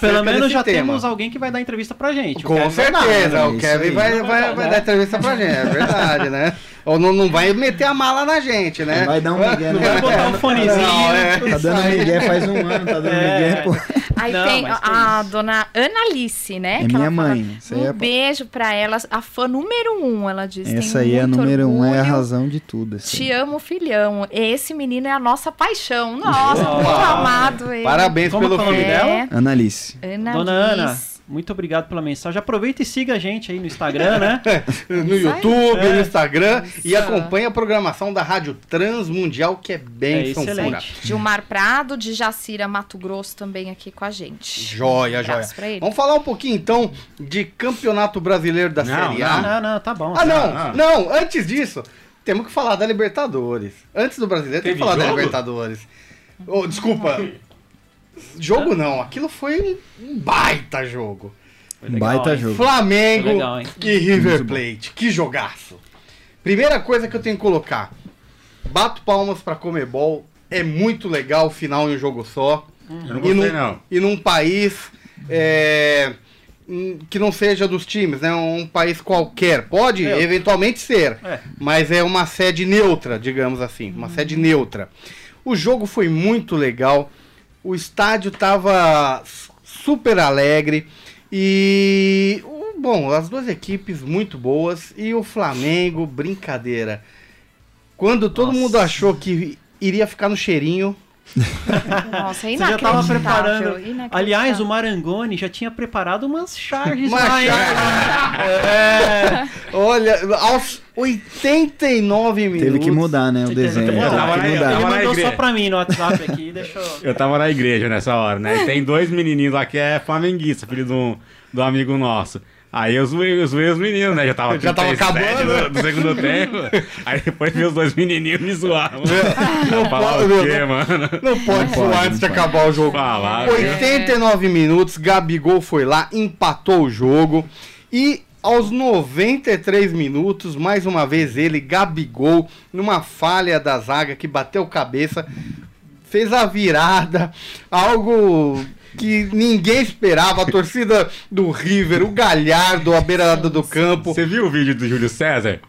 Pelo menos desse já tema. temos alguém que vai dar entrevista pra gente. O Com vai dar, certeza, né? o Isso Kevin vai, Não vai, vai vai dar, dar entrevista pra gente, é verdade, né? Ou não, não vai meter a mala na gente, né? Vai dar um migué, Não né? vai botar um fonezinho. Não, é. Tá dando migué faz um ano, tá dando É. migué, pô. Aí Não, tem a dona Analice, né? É que minha ela fala, mãe. Isso aí Um é- beijo pra ela, a fã número um, ela diz. tem Essa aí é a número um, é a orgulho. razão de tudo. Assim. Te amo, filhão. Esse menino é a nossa paixão. Nossa, muito amado ele. Parabéns Como pelo que é o nome filho. dela? Analice. Ana Dona Ana. Muito obrigado pela mensagem. Aproveita e siga a gente aí no Instagram, né? No YouTube, É. no Instagram e acompanha a programação da Rádio Transmundial, que é bem É São excelente. Gilmar Prado, de Jacira, Mato Grosso, também aqui com a gente. Joia, Um joia. abraço pra ele. Vamos falar um pouquinho então de Campeonato Brasileiro da Não, Série A. Não, não, tá bom. Ah, não, Ah. não, antes disso, temos que falar da Libertadores. Antes do brasileiro, tem que Teve falar da jogo? Libertadores. Oh, desculpa. Jogo não, aquilo foi um baita jogo. Legal, Baita hein? jogo. Flamengo legal, e River Plate. Que jogaço. Primeira coisa que eu tenho que colocar. Bato palmas pra Comebol. É muito legal o final em um jogo só. Eu não E gostei, num, não. e num país é, hum, que não seja dos times, né? Um país qualquer. Pode Neutro. eventualmente ser, É. mas é uma sede neutra, digamos assim. Uma sede neutra. O jogo foi muito legal. O estádio tava s- super alegre. E. Bom, as duas equipes muito boas. E o Flamengo, brincadeira. Quando todo Nossa. mundo achou que iria ficar no cheirinho. Nossa, é Você já tava inacreditável. preparando. inacreditável. Aliás, o Marangoni já tinha preparado umas charges Uma? É. Olha, aos 89 minutos. Teve que mudar, né? O teve desenho. que Teve mudar. que Tava Ele mudar. na mandou só pra mim no WhatsApp aqui, deixa eu... Eu tava na igreja nessa hora, né? E tem dois menininhos lá que é flamenguista, filho de um, de um amigo nosso. Aí eu zoei, eu zoei os meninos, né? Já tava, Já tava 37 acabando. do, do segundo tempo. Aí depois os dois menininhos me zoavam. Não pode- o quê, mano? Não pode zoar antes de não acabar o jogo. Falar, 89 minutos, Gabigol foi lá, empatou o jogo. E aos 93 minutos, mais uma vez ele, Gabigol, numa falha da zaga que bateu cabeça, fez a virada, algo que ninguém esperava. A torcida do River, o Galhardo, à beirada do campo. Você viu o vídeo do Júlio César?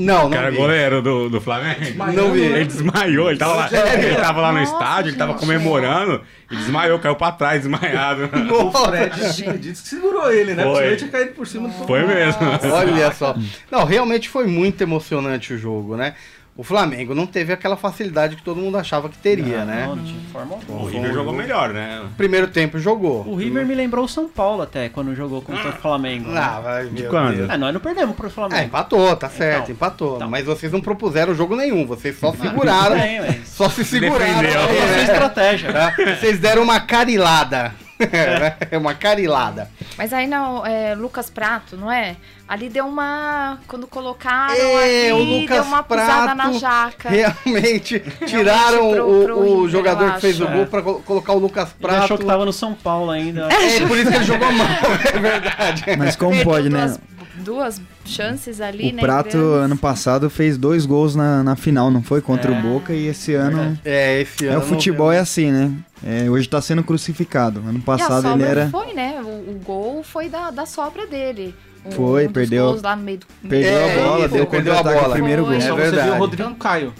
Não, O cara não vi. goleiro do, do Flamengo? Não vi. Ele desmaiou, ele tava lá, ele tava lá no Nossa, estádio, ele tava comemorando e desmaiou, caiu pra trás, desmaiado. O Fred dito que segurou ele, né? Foi. Porque ele tinha caído por cima do Foi mesmo. Olha só. Não, realmente foi muito emocionante o jogo, né? O Flamengo não teve aquela facilidade que todo mundo achava que teria, né? Não, não tinha forma alguma. O River jogou melhor, né? Primeiro tempo jogou. O River me lembrou o São Paulo até, quando jogou contra o Flamengo. né? Ah, vai, meu quando? É, nós não perdemos pro É, Flamengo. empatou, tá certo, Então, empatou. então. Mas vocês não propuseram jogo nenhum, vocês só seguraram. Bem, mas- Só se seguraram. Defendeu. aí, é né? estratégia. Tá? Vocês deram uma carilada. É uma carilada. Mas aí não, é Lucas Prato, não é? Ali deu uma. Quando colocaram É, ali, o Lucas deu uma pisada na Prato jaca. Realmente tiraram pro- o, pro o Inter, jogador que fez o gol pra colo- colocar o Lucas Ele achou Prato. que tava no São Paulo ainda. É, por isso que ele jogou mal, é verdade. Mas como Perdeu pode, né? duas chances ali, O né? Prato, grandes. ano passado, fez dois gols na, na final, não foi? Contra É. o Boca e esse ano. É, esse É, ano. o futebol é assim, né? É, hoje tá sendo crucificado. Ano E a passado sobra ele era. foi, né? O, o gol foi da, da sobra dele. Um, Foi, um perdeu- gols lá no meio do... Perdeu É, a bola, deu perdeu a bola. o primeiro Foi. gol. É Só você viu verdade. o Rodrigo Caio.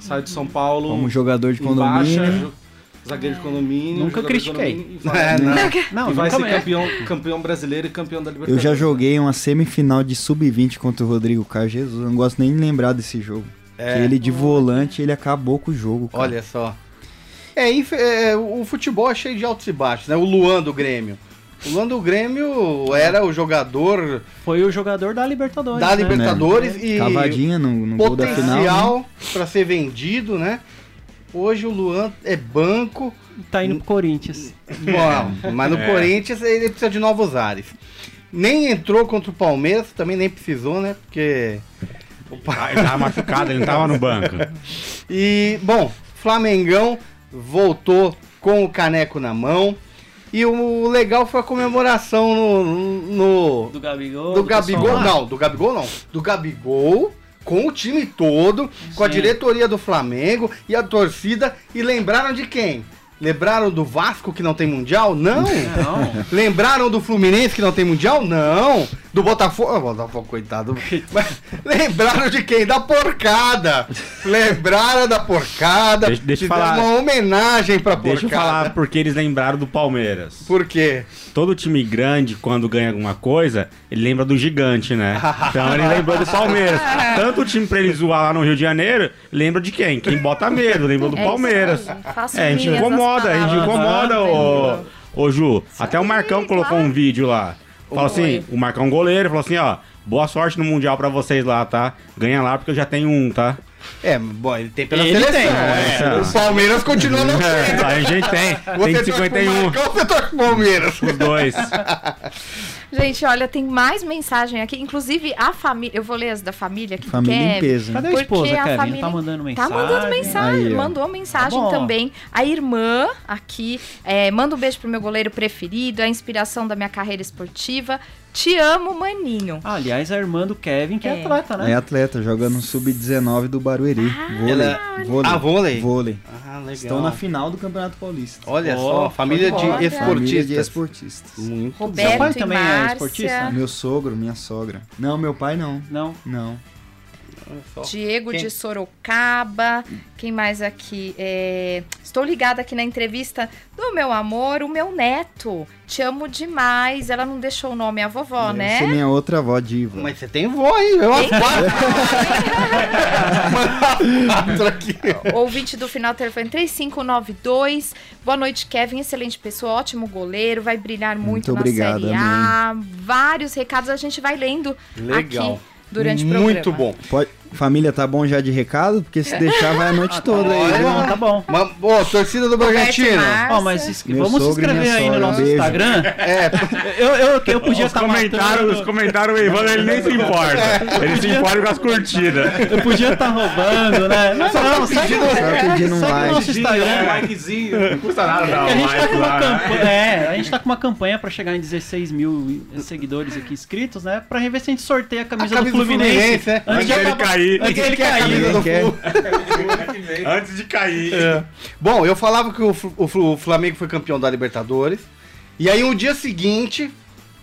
Saiu de São Paulo. Como jogador de baixa, condomínio. jo- zagueiro de condomínio. Nunca critiquei. condomínio, vai, É, não. Não, e vai ser campeão, campeão brasileiro e campeão da Eu Libertadores. já joguei uma semifinal de sub-20 contra o Rodrigo Caio. Jesus, eu não gosto nem de lembrar desse jogo. É. Que ele de volante, ele acabou com o jogo. cara. Olha só. É, infe- é, o futebol é cheio de altos e baixos, né? O Luan do Grêmio. O Luan do Grêmio era o jogador Foi o jogador da Libertadores. da né? Libertadores e Cavadinha no, no gol da final. né? potencial pra ser vendido, né? Hoje o Luan é banco, Tá indo pro Corinthians. Bom, mas no É. Corinthians ele precisa de novos ares. Nem entrou contra o Palmeiras, também nem precisou, né? Porque. Ah, Ele tava machucado, ele não tava no banco. E, bom, Flamengão voltou com o caneco na mão. E o legal foi a comemoração no. no Do Gabigol. do pessoal Gabigol, lá. não, do Gabigol não. Do Gabigol, com o time todo, com a Sim. diretoria do Flamengo e a torcida. E lembraram de quem? Lembraram do Vasco que não tem mundial? Não. Não. Lembraram do Fluminense que não tem mundial? Não. Do Botafogo. Ah, Botafogo, coitado. Mas lembraram de quem? Da porcada. Lembraram da porcada. Deixa- deixa eu falar. uma homenagem pra porcada. Deixa eu falar porque eles lembraram do Palmeiras. Por quê? Todo time grande, quando ganha alguma coisa, ele lembra do gigante, né? Então ele lembrou do Palmeiras. Tanto o time pra ele zoar lá no Rio de Janeiro, lembra de quem? Quem bota medo, lembrou do É Palmeiras. É, a gente incomoda, a gente incomoda, ô, ô Ju. Até o Marcão colocou um vídeo lá. Falou assim, o Marcão goleiro, falou assim, ó, boa sorte no Mundial pra vocês lá, tá? Ganha lá porque eu já tenho um, tá? É, bom, ele tem pela Ele seleção. tem, é. é. O Palmeiras continua não É, tendo. a gente tem, Você tem torce pro 51, Marcão, Você torce pro Palmeiras. os dois. Gente, olha, tem mais mensagem aqui. Inclusive, a família. Eu vou ler as da família aqui. Família peso. Cadê a Porque esposa, a Kevin? família- Tá mandando Tá mensagem. mandando mensagem, Aí, mandou mensagem Tá também. A irmã aqui, é, manda um beijo pro meu goleiro preferido, a inspiração da minha carreira esportiva. Te amo, maninho. Ah, aliás, a irmã do Kevin, que é, É. atleta, né? É atleta, joga no sub-19 do Barueri. vôlei. Ela- vôlei. Ah, vôlei? Vôlei. Ah, legal. Estão na final do Campeonato Paulista. Olha Ó, só, família de olha. Família esportistas. de esportistas. Muito Roberto Seu pai também é Márcia. esportista? Meu sogro, minha sogra. Não, meu pai não. Não. Não. Diego Quem- de Sorocaba. Quem mais aqui? É, Estou ligada aqui na entrevista do meu amor, o meu neto. Te amo demais. Ela não deixou o nome, a vovó, Deve né? ser minha outra avó diva. Mas você tem vó, hein? Eu aqui. Ouvinte do final telefone 3592. Boa noite, Kevin. Excelente pessoa, ótimo goleiro. Vai brilhar muito, Muito na obrigado, Série A. Vários recados a gente vai lendo Legal. aqui durante o programa. Muito bom. Pode... Família, tá bom já de recado? Porque se deixar vai a noite toda aí. Olha, viu? Não, tá bom. Mas, ó, torcida do Bragantino. Ó, mas es- Meu vamos se inscrever aí no nosso beijo. Instagram. É, Eu, eu, eu podia Os estar comentários, os matando, comentários, o Ivan, ele nem se importa. Ele se importa com as curtidas. eu podia estar roubando, né? Não, não, segue, Só pedindo um segue o like. nosso Instagram. likezinho. Não custa nada dar a um gente tá com lá. campanha, é, a gente tá com uma campanha pra chegar em 16 mil seguidores aqui inscritos, né? Pra ver se a gente sorteia a camisa, A camisa do do Fluminense. Fluminense, é. Antes dele acabar- cair. Antes quer a cair. Flu? Antes de cair. Bom, eu falava que o, o o Flamengo foi campeão da Libertadores. E aí, no dia seguinte,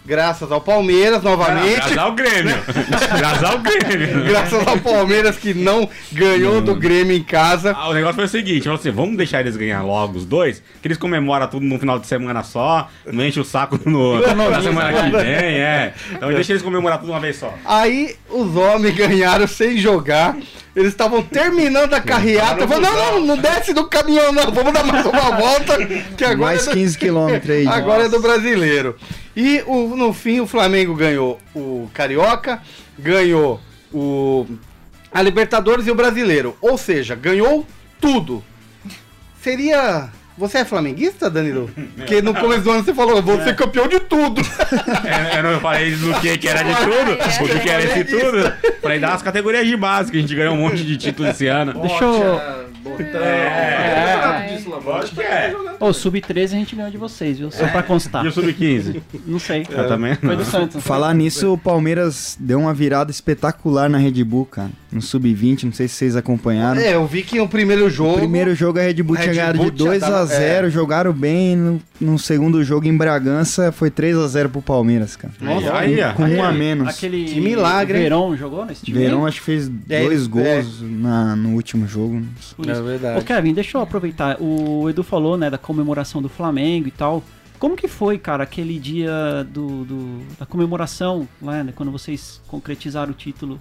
graças ao Palmeiras, novamente. Graças ao Grêmio. Graças ao Grêmio. Graças ao Palmeiras que não ganhou do Grêmio em casa. Ah, o negócio foi o seguinte, falou assim, vamos deixar eles ganhar logo os dois, que eles comemoram tudo num final de semana só, não enche o saco no, na semana que vem, é. Então deixa eles comemorar tudo uma vez só. Aí os homens ganharam sem jogar. Eles estavam terminando a carreata. Falei, não, não, não desce do caminhão, não. Vamos dar mais uma volta. Que agora Mais é do- 15 quilômetros aí. Agora é do brasileiro. E o- no fim o Flamengo ganhou o Carioca, ganhou o a Libertadores e o Brasileiro. Ou seja, ganhou tudo. Seria Você é flamenguista, Danilo? Porque no começo do ano você falou, vou ser campeão de tudo. É, Eu não falei do que, que era de tudo, o que, que era esse tudo. Falei das categorias de base, que a gente ganhou um monte de títulos esse ano. Deixa eu. Botão. É, Lógico que é. Ô, sub-13 a gente ganhou de vocês, viu? Só pra constar. E o Sub-15? Não sei. Eu também Foi não. do Santos. Falar nisso, o Palmeiras deu uma virada espetacular na Red Bull, cara. No Sub-20, não sei se vocês acompanharam. É, eu vi que no primeiro jogo. No primeiro jogo a Red Bull tinha ganhado de tinha 2 a dado- 0 jogaram bem. No, no segundo jogo em Bragança foi 3 a 0 pro Palmeiras, cara. Nossa, aí, ó. Com um a menos. Aquele. Que milagre? Verão jogou nesse time? Verão acho que fez É, dois gols na, no último jogo. Por isso. É Ô, verdade. Kevin, deixa eu aproveitar. O Edu falou, né, da comemoração do Flamengo e tal. Como que foi, cara, aquele dia do, do- da comemoração, lá, né, quando vocês concretizaram o título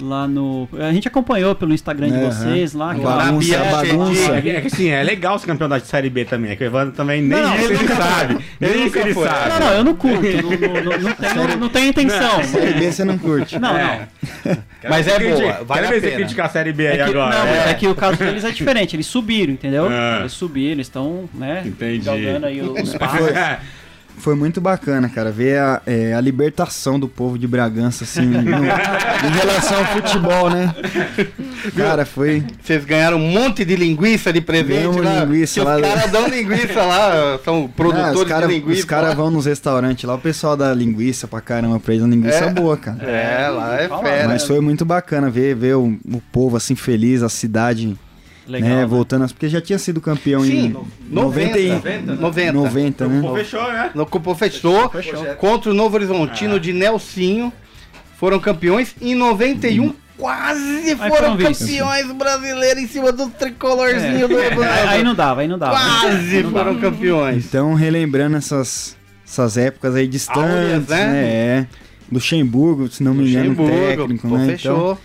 lá no... A gente acompanhou pelo Instagram de vocês lá. que- Bagunça, Bia bagunça. É é que assim, é legal ser campeão da Série B também. É que o Evandro também nem Não, isso ele sabe. Nem isso ele sabe. Não, não, eu não curto. não, não, não, não tenho, não tenho intenção. Série B você não curte. Não, É. não. Mas é Quero ver boa, vale Quero a ver você pena. criticar a Série B aí É que, agora. não, mas É. é que o caso deles é diferente. Eles subiram, entendeu? É. Eles subiram, eles estão, né? Entendi. Galgando aí os É. passos. Foi muito bacana, cara, ver a, é, a libertação do povo de Bragança, assim, no- em relação ao futebol, né? Cara, foi. Vocês ganharam um monte de linguiça de presente Ganhamos lá. linguiça que lá. Os caras dão linguiça lá, são produtores Ah, os cara- de linguiça. Os caras vão nos restaurantes lá, o pessoal dá linguiça pra caramba pra eles, uma linguiça É. boa, cara. É, lá é fera. Mas foi muito bacana ver, ver o, o povo assim feliz, a cidade Legal. né, né? voltando, porque já tinha sido campeão Sim, em 90, 90, 90. 90, Pô, né? fechou, né? No Cupom fechou, contra o Novo Horizontino Ah. de Nelsinho. Foram campeões. Em 91, quase Aí foram campeões brasileiros em cima do tricolorzinho do É, aí, Evandro. aí não dava, aí não dava. Quase Não foram dava. campeões. Então, relembrando essas, essas épocas aí distantes, Áureas, né? né? É. Luxemburgo, se não me engano, técnico, pô, né? Então, fechou. então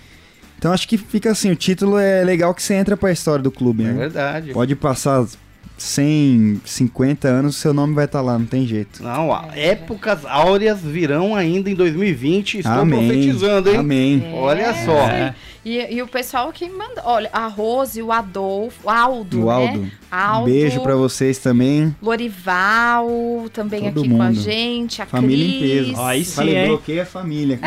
acho que fica assim, o título é legal que você entra pra história do clube, É né? verdade. Pode passar 100, 50 anos, seu nome vai estar lá, não tem jeito. Não, épocas áureas virão ainda em 2020. Estou Amém. profetizando, hein? Amém. Olha só. É. E, e o pessoal que manda. Olha, a Rose, o Adolfo, o Aldo. O né? Aldo. Aldo. Beijo pra vocês também. Lorival, também Todo aqui com a mundo. gente. A Família em Cris. peso. Ó, aí sim, Falei, hein? bloqueia a família.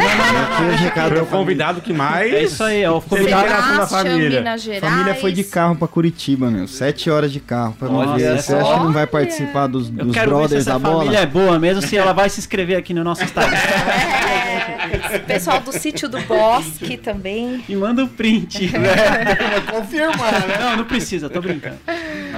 Foi o convidado que mais. É isso aí, ó. O convidado. Da família. Minas família. Gerais. família foi de carro pra Curitiba, meu. Sete horas de carro pra Olha nós ver. Você acha que não vai participar dos, dos brothers da bola? família é boa mesmo, se ela vai se inscrever aqui no nosso Instagram. Pessoal do sítio do Bosque também. E manda um print. Confirmar, né? Não, não precisa, tô brincando.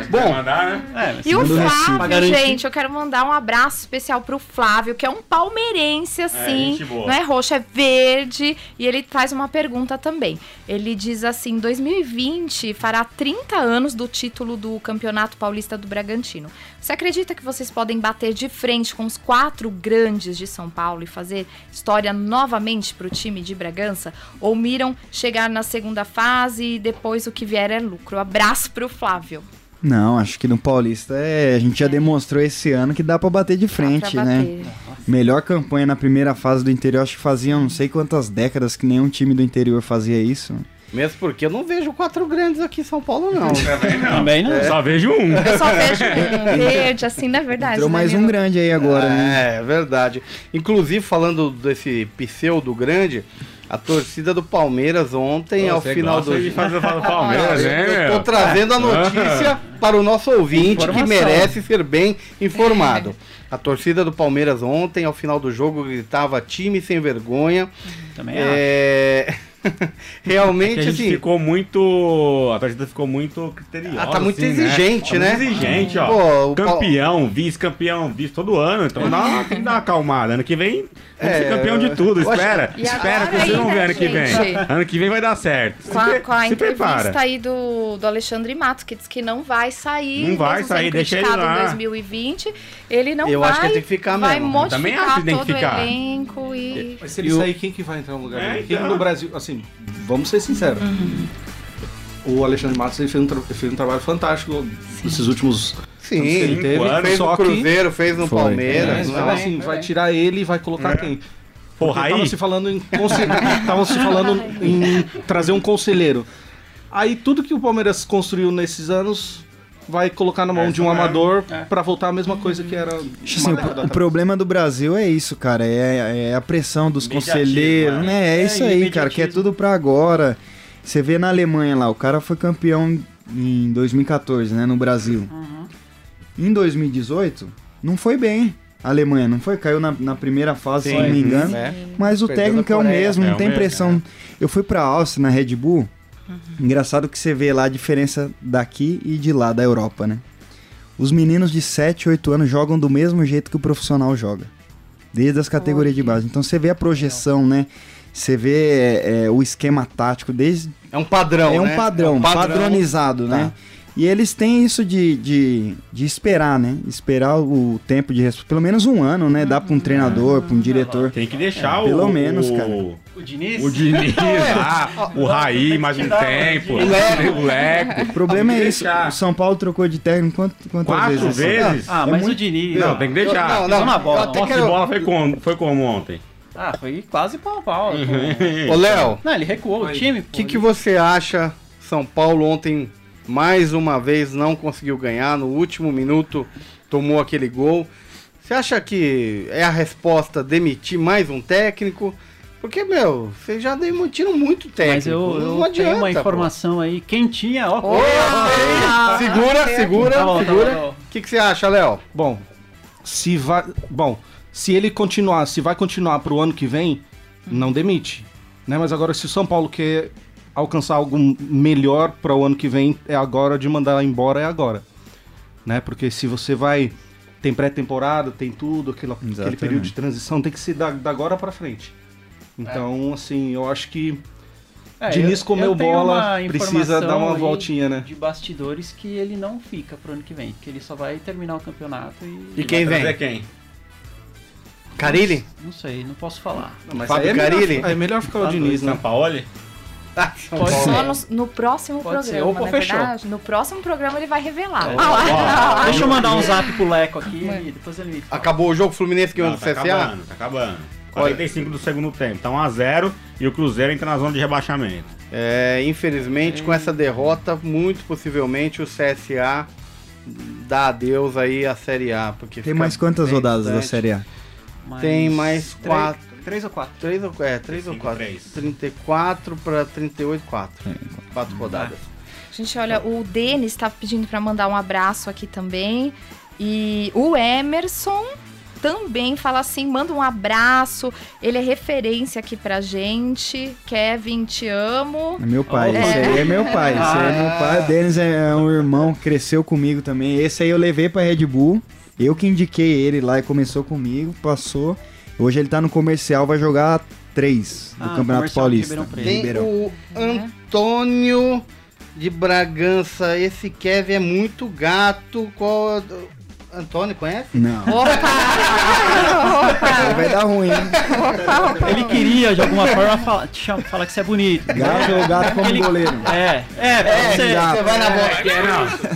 Bom, mandar, né? É, E o um. Flávio, gente, eu quero mandar um abraço especial pro Flávio, que é um palmeirense, assim. gente boa. não é roxo, é verde. E ele faz uma pergunta também. Ele diz assim: 2020 fará 30 anos do título do Campeonato Paulista do Bragantino. Você acredita que vocês podem bater de frente com os quatro grandes de São Paulo e fazer história novamente pro time de Bragança? Ou miram chegar na segunda fase e depois o que vier é lucro? Abraço pro Flávio. Não, acho que no Paulista é, a gente já demonstrou esse ano que dá pra bater de frente, né? bater. Melhor campanha na primeira fase do interior, acho que faziam não sei quantas décadas que nenhum time do interior fazia isso. Mesmo porque eu não vejo quatro grandes aqui em São Paulo, não. Também não. Só vejo um. Eu só vejo um verde, assim, na verdade. Entrou né, mais um grande aí agora, né? É, é verdade. Inclusive, falando desse pseudo grande, a torcida do Palmeiras ontem, ao Você final do de fazer do Palmeiras, hein, Eu tô meu? trazendo a notícia para o nosso ouvinte que Informação. merece ser bem informado. A torcida do Palmeiras ontem, ao final do jogo, gritava time sem vergonha. Também acho. É... Realmente, Que a gente assim. ficou muito. A torcida ficou muito criteriosa. Ah, tá muito assim, exigente, Tá né? muito exigente, ó. Pô, campeão, vice-campeão, vice todo ano. Então dá uma, tem que dar uma acalmada. Ano que vem, vamos É, ser campeão de tudo. eu acho- Espera. Espera que vocês vão ver né, ano que vem. Ano que vem vai dar certo. Com a, com a se entrevista prepara. aí do, do Alexandre Matos, que diz que não vai sair. Não vai mesmo sair, deixa ele lá. em 2020. Ele não Eu vai. acho que tem que ficar vai mesmo. Eu também acho modificar que tem que todo o ficar. elenco e. Mas se ele E sair, quem que vai entrar no lugar É, dele? Quem então. no Brasil, assim, vamos ser sinceros. O Alexandre Matos fez, um fez um trabalho fantástico nesses últimos Sim, ele teve, anos, fez só no que- Cruzeiro, fez no Foi. É, Palmeiras. então, não. assim, vai tirar ele e vai colocar quem? Porra, aí. Tava se falando em se falando em trazer um conselheiro. Aí tudo que o Palmeiras construiu nesses anos vai colocar na mão de um é- amador é. pra voltar a mesma coisa que era uma assim, o, o problema do Brasil é isso, cara. É, é a pressão dos conselheiros, né? né? É, É, isso aí, cara, que é tudo pra agora. Você vê na Alemanha lá, o cara foi campeão em 2014, né? No Brasil. Em 2018, não foi bem. A Alemanha não foi? Caiu na, na primeira fase, se Sim. não me engano. É. Mas o Perdeu técnico é o mesmo, É não o tem mesmo, pressão. Eu fui pra Áustria, na Red Bull. Engraçado que você vê lá a diferença daqui e de lá, da Europa, né? Os meninos de 7, 8 anos jogam do mesmo jeito que o profissional joga. Desde as categorias de base. Então você vê a projeção, né? Você vê é, é, o esquema tático, desde. É um padrão, é um né? padrão, É um padrão. padronizado, né? E eles têm isso de, de, de esperar, né? Esperar o tempo de resposta. Pelo menos um ano, né? Dá pra um treinador, pra um diretor. Tem que deixar o. Pelo menos, cara. O, Diniz? o Diniz lá, o Raí, mais um tempo. O Leco. O Leco. O problema é isso. O São Paulo trocou de técnico quanto, quantas Quatro vezes? vezes? Ah, É mas muito- o Diniz. Não, tem que deixar. Não, Pisou não, na bola. Posse quero- de bola foi como, foi como ontem? Ah, foi quase pau a pau. Ô, Léo, Não, ele recuou o time. o que, que você acha? São Paulo ontem, mais uma vez, não conseguiu ganhar. No último minuto, tomou aquele gol. Você acha que é a resposta demitir mais um técnico? Porque, meu, vocês já demitiram muito técnico. Mas eu, eu não adianta. tenho uma pô. informação aí quentinha, ó. Ei, Segura, segura, Tá bom, tá segura. tá. O que, que você acha, Léo? Bom, se vai. Bom, se ele continuar, se vai continuar pro ano que vem, não demite. Né? Mas agora, se o São Paulo quer alcançar algo melhor para o ano que vem, é agora de mandar embora, é agora. Né? Porque se você vai. Tem pré-temporada, tem tudo, aquele, aquele período de transição, tem que ser da, da agora para frente. Então, assim, eu acho que É, Diniz eu- comeu bola, precisa dar uma voltinha, né? De bastidores que ele não fica pro ano que vem, que ele só vai terminar o campeonato e. E quem vem? quem? Carilli? Não sei, não posso falar. Mas Fábio é melhor, Carilli? é melhor ficar o Diniz, né? Sampaoli? Ah, São Pode. Só no, no próximo Pode programa, não é fechou. verdade? No próximo programa ele vai revelar. É. Ah lá. Ó, deixa eu mandar um zap pro Leco aqui e depois ele. Acabou o jogo Fluminense que Não, ganhou tá CSA? acabando, tá acabando. 45 do segundo tempo. Tá 1x0 e o Cruzeiro entra na zona de rebaixamento. É, infelizmente, com essa derrota, muito possivelmente o CSA dá adeus aí à Série A. Porque Tem mais quantas rodadas da. Série A? Mais Tem mais três- quatro. Três ou quatro? Três ou, é, três ou Cinco, quatro? três. 34 para 38, 4. Quatro rodadas. Gente, olha, o Denis tá pedindo pra mandar um abraço aqui também. E o Emerson também fala assim, manda um abraço. Ele é referência aqui pra gente. Kevin, te amo. É meu pai, É. esse aí é meu pai. Esse aí é meu pai. O Denis é um irmão, cresceu comigo também. Esse aí eu levei pra Red Bull. Eu que indiquei ele lá e começou comigo, passou. Hoje ele tá no comercial, vai jogar três do Ah, Campeonato Paulista. Tem o Antônio de Bragança. Esse Kevin é muito gato. Qual... Antônio, conhece? Não, Opa! vai dar ruim, hein? Ele queria, de alguma forma, falar, te chama- falar que você é bonito. Gato ou gato como Ele- goleiro. É, é, pode ser. gato. Você vai na bola.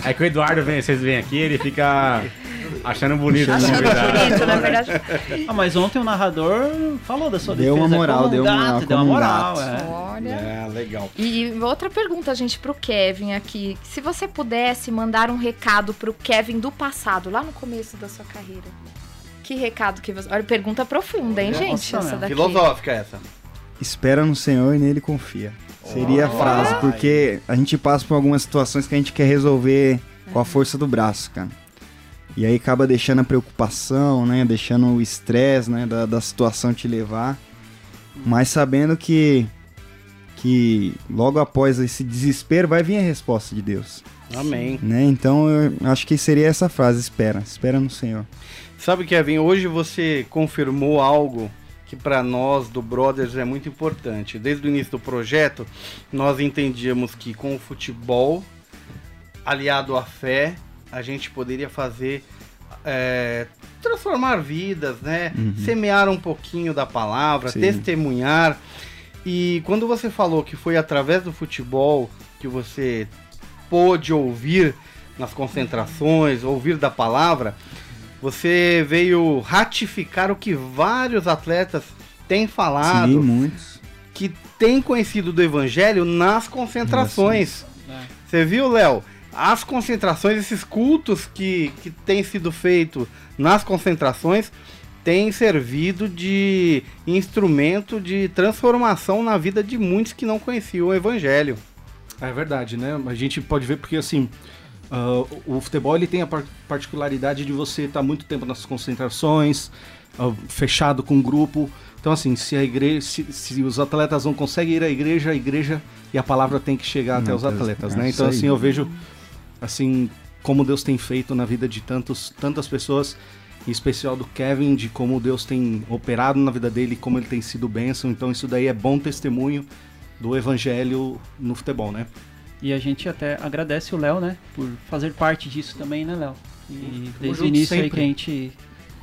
É, é que o Eduardo vem, vocês vêm aqui, ele fica achando bonito. Achando bonito, na verdade. Ah, mas ontem o narrador falou da sua Deu defesa. uma moral, deu uma- gato, deu uma um moral. gato. é. Olha. É, legal. E outra pergunta, gente, pro Kevin aqui. Se você pudesse mandar um recado pro Kevin do passado, lá no começo da sua carreira. Que recado que você. Olha, pergunta profunda, hein, gente? Nossa, essa meu. daqui. Filosófica essa. Espera no Senhor e nele confia. Seria a frase, porque a gente passa por algumas situações que a gente quer resolver com a força do braço, cara. E aí acaba deixando a preocupação, né? Deixando o estresse, né? Da, da situação te levar. Mas sabendo que, que logo após esse desespero vai vir a resposta de Deus, Amém. né? Então eu acho que seria essa frase, espera. Espera no Senhor. Sabe, Kevin, hoje você confirmou algo que para nós do Brothers é muito importante. Desde o início do projeto, nós entendíamos que com o futebol aliado à fé, a gente poderia fazer é, transformar vidas, né? Semear um pouquinho da palavra, Sim. testemunhar. E quando você falou que foi através do futebol que você pôde ouvir nas concentrações, ouvir da palavra, você veio ratificar o que vários atletas têm falado, Sim, muitos. que têm conhecido do evangelho nas concentrações. Você viu, Léo? As concentrações, esses cultos que, que têm sido feitos nas concentrações, têm servido de instrumento de transformação na vida de muitos que não conheciam o Evangelho. É verdade, né? A gente pode ver porque assim. ah, o futebol ele tem a par- particularidade de você estar muito tempo nas concentrações, ah, fechado com um grupo. Então, assim, se a igreja, se, se os atletas não conseguem ir à igreja, a igreja e a palavra tem que chegar até Não, os tá- atletas, é né? Então, assim, eu vejo assim como Deus tem feito na vida de tantos, tantas pessoas, em especial do Kevin, de como Deus tem operado na vida dele, como ele tem sido bênção. Então, isso daí é bom testemunho do evangelho no futebol, né? E a gente até agradece o Léo, né? Por fazer parte disso também, né, Léo? E desde o início aí sempre. que a gente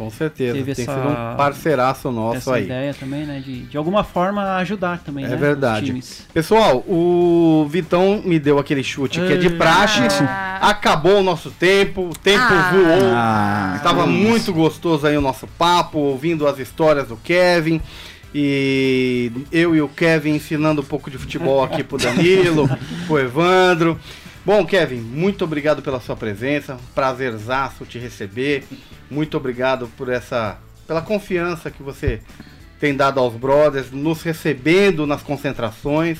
Com certeza. Teve Tem essa- sido um parceiraço nosso essa aí. ideia também, né? De, de alguma forma ajudar também, É né? os verdade. times. Pessoal, o Vitão me deu aquele chute que é de Ah. praxe. Acabou o nosso tempo, o tempo Ah. voou. Ah, Estava muito gostoso aí o nosso papo, ouvindo as histórias do Kevin. E eu e o Kevin ensinando um pouco de futebol aqui pro Danilo, pro Evandro. Bom, Kevin, muito obrigado pela sua presença. Prazerzaço te receber. Muito obrigado por essa. pela confiança que você tem dado aos brothers, nos recebendo nas concentrações,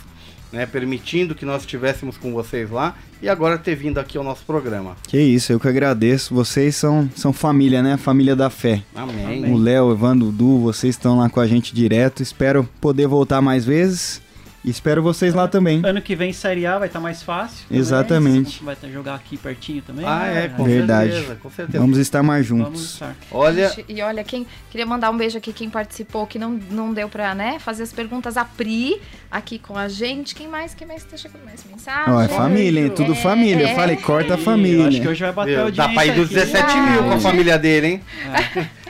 né? Permitindo que nós estivéssemos com vocês lá e agora ter vindo aqui ao nosso programa. Que isso, eu que agradeço. Vocês são, são família, né? Família da fé. Amém. O Léo, Evandro, Du, vocês estão lá com a gente direto. Espero poder voltar mais vezes. Espero vocês lá também. Ano que vem Série A vai estar mais fácil. também. Exatamente. Vai jogar aqui pertinho também. Ah, né? é, com Verdade. certeza, com certeza. Vamos estar mais Vamos juntos. estar. Olha, Gente, E olha, quem queria mandar um beijo aqui, quem participou, que não, não deu pra né, fazer as perguntas, a Pri aqui com a gente. Quem mais? Quem mais tá chegando mais mensagem? Ó, é família, hein? Tudo É, família. Eu é. falei, corta a E Eu acho que família. hoje vai bater meu, audiência dá pra ir dos aqui. 17 mil com a família dele, hein?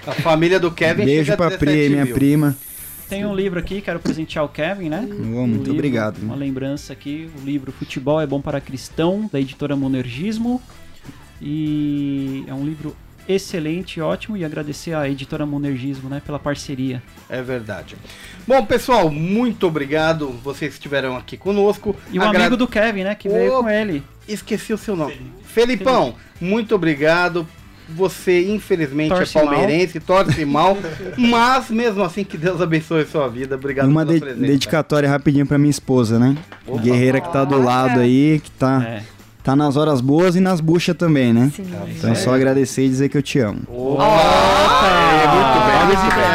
A família do Kevin Beijo pra Pri, 17 minha prima. Tem um livro aqui, quero presentear o Kevin, né? Ô, Um muito livro, obrigado. Uma lembrança aqui, o livro Futebol é Bom para Cristão, da editora Monergismo. E é um livro excelente, ótimo, e agradecer à editora Monergismo, né, pela parceria. É verdade. Bom, pessoal, muito obrigado. Vocês estiveram aqui conosco. E um Agra- amigo do Kevin, né, que veio com ele. Esqueci o seu nome. Felipão, muito obrigado. Você, infelizmente, Torce é palmeirense, torce mal, mas mesmo assim que Deus abençoe a sua vida. Obrigado Uma pela de- presença. dedicatória rapidinho pra minha esposa, né? Opa. Guerreira que tá do lado aí, que tá, É. tá nas horas boas e nas buchas também, né? Sim. Então é só agradecer e dizer que eu te amo. Opa! É, muito bem.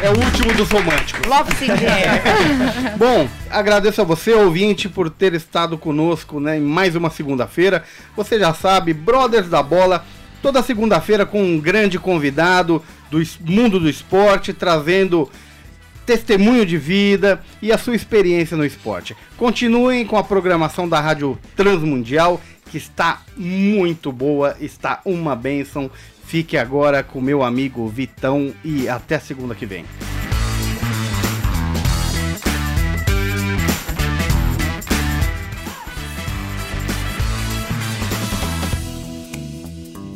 É o último dos românticos. Love. Bom, agradeço a você, ouvinte, por ter estado conosco né, em mais uma segunda-feira. Você já sabe, Brothers da Bola, toda segunda-feira com um grande convidado do mundo do esporte, trazendo testemunho de vida e a sua experiência no esporte. Continuem com a programação da Rádio Transmundial, que está muito boa, está uma bênção. Fique agora com meu amigo Vitão e até segunda que vem.